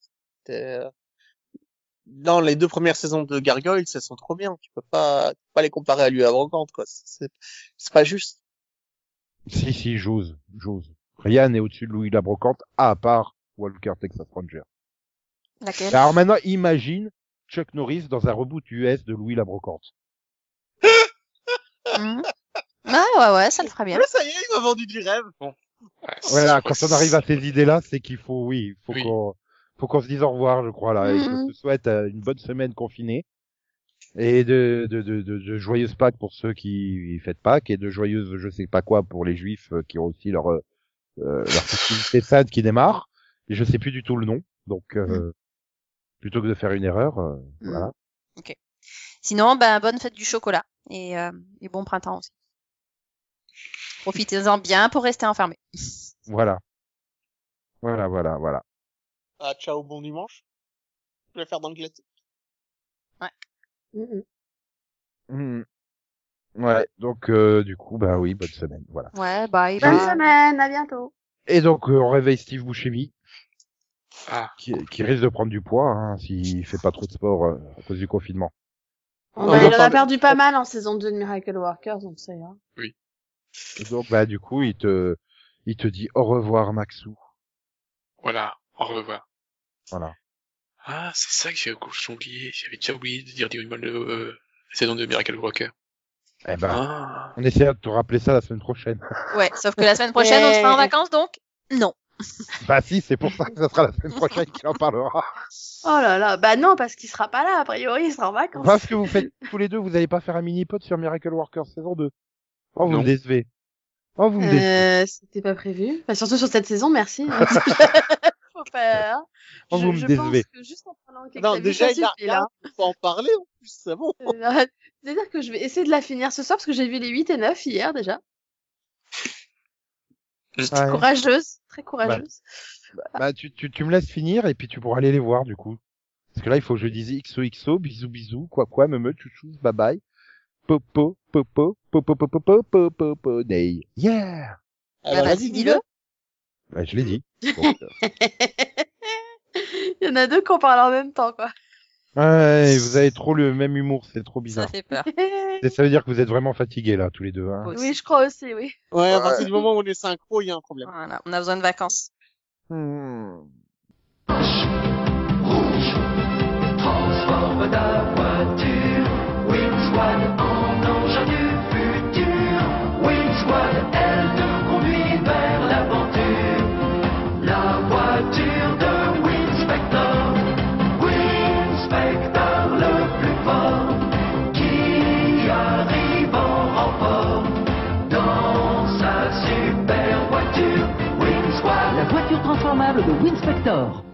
Dans les deux premières saisons de Gargoyle, elles sont trop bien. Tu peux pas, tu peux pas les comparer à lui à Brocante, quoi. C'est, c'est pas juste. Si, si, j'ose, j'ose. Rien n'est au-dessus de Louis la Brocante, à part Walker Texas Ranger. Laquelle? Alors maintenant, imagine Chuck Norris dans un reboot US de Louis la Brocante. Mhm. Ouais, ouais, ouais, ça le ferait bien. Mais ça y est, il m'a vendu du rêve. Ouais, Voilà, quand on arrive à ces idées-là, c'est qu'il faut, oui, faut Oui. qu'on, faut qu'on se dise au revoir, je crois, là, et je te souhaite euh, une bonne semaine confinée. Et de, de, de, de, joyeuses Pâques pour ceux qui fêtent Pâques, et de joyeuses je sais pas quoi pour les juifs euh, qui ont aussi leur, euh, euh, leur festivité sainte qui démarre. Et je sais plus du tout le nom. Donc, euh, plutôt que de faire une erreur, euh, Mhm. voilà. Sinon, ben, bonne fête du chocolat. Et, euh, et bon printemps aussi. Profitez-en bien pour rester enfermé. Voilà. Voilà, voilà, voilà. Ah, ciao, bon dimanche. Je vais faire dans le classique. Mhm. Mhm. Ouais, donc euh, du coup, bah oui, bonne semaine, voilà. Ouais, bye. Bonne bye. semaine, à bientôt. Et donc euh, on réveille Steve Buscemi, Ah, qui, qui risque de prendre du poids hein, s'il fait pas trop de sport euh, à cause du confinement. Bah, non, il en a perdu pas mal en saison 2 de Miracle Workers, donc ça ira. Et donc bah du coup, il te, il te dit au revoir Maxou. voilà, au revoir. Voilà. Ah, c'est ça que j'ai oublié. J'avais déjà oublié de dire du mal de euh, la saison de Miracle Walker. Eh ben, Ah, on essaiera de te rappeler ça la semaine prochaine. Ouais, sauf que la semaine prochaine, on sera en vacances, donc non. bah si, c'est pour ça que ça sera la semaine prochaine qu'il en parlera. Oh là là, bah non, parce qu'il sera pas là, a priori, il sera en vacances. Parce que vous faites tous les deux, vous allez pas faire un mini-pod sur Miracle Workers saison 2. Oh, vous Non. me décevez. Oh, vous me décevez. Euh, c'était pas prévu. Enfin, surtout sur cette saison, merci. Faut pas. hein. Oh, je, vous me je décevez. pense que juste en parlant avec Non, déjà, il a rien. Faut en parler, en plus, c'est bon. Euh, C'est-à-dire que je vais essayer de la finir ce soir parce que j'ai vu les 8 et 9 hier déjà. Ouais. Courageuse, très courageuse. Bah, tu, tu, tu me laisses finir et puis tu pourras aller les voir du coup. Parce que là, il faut que je dise XOXO, bisous bisous, quoi quoi, me me, chouchou, bye bye. Popo, popo, popo, popo, popo, popo, day. Yeah! Alors, bah, vas-y, dis-le. Ouais, je l'ai dit. Donc, Il y en a deux qui en parlent en même temps, quoi. ouais, vous avez trop le même humour, c'est trop Ça bizarre. fait peur. Et ça veut dire que vous êtes vraiment fatigués là, tous les deux. Hein. Oui, je crois aussi, oui. Ouais, à partir du moment où on est synchro, il y a un problème. Voilà, on a besoin de vacances. Hmm. Transforme ta voiture, Winsquad en engin du futur. Winsquad, transformable de Winspector.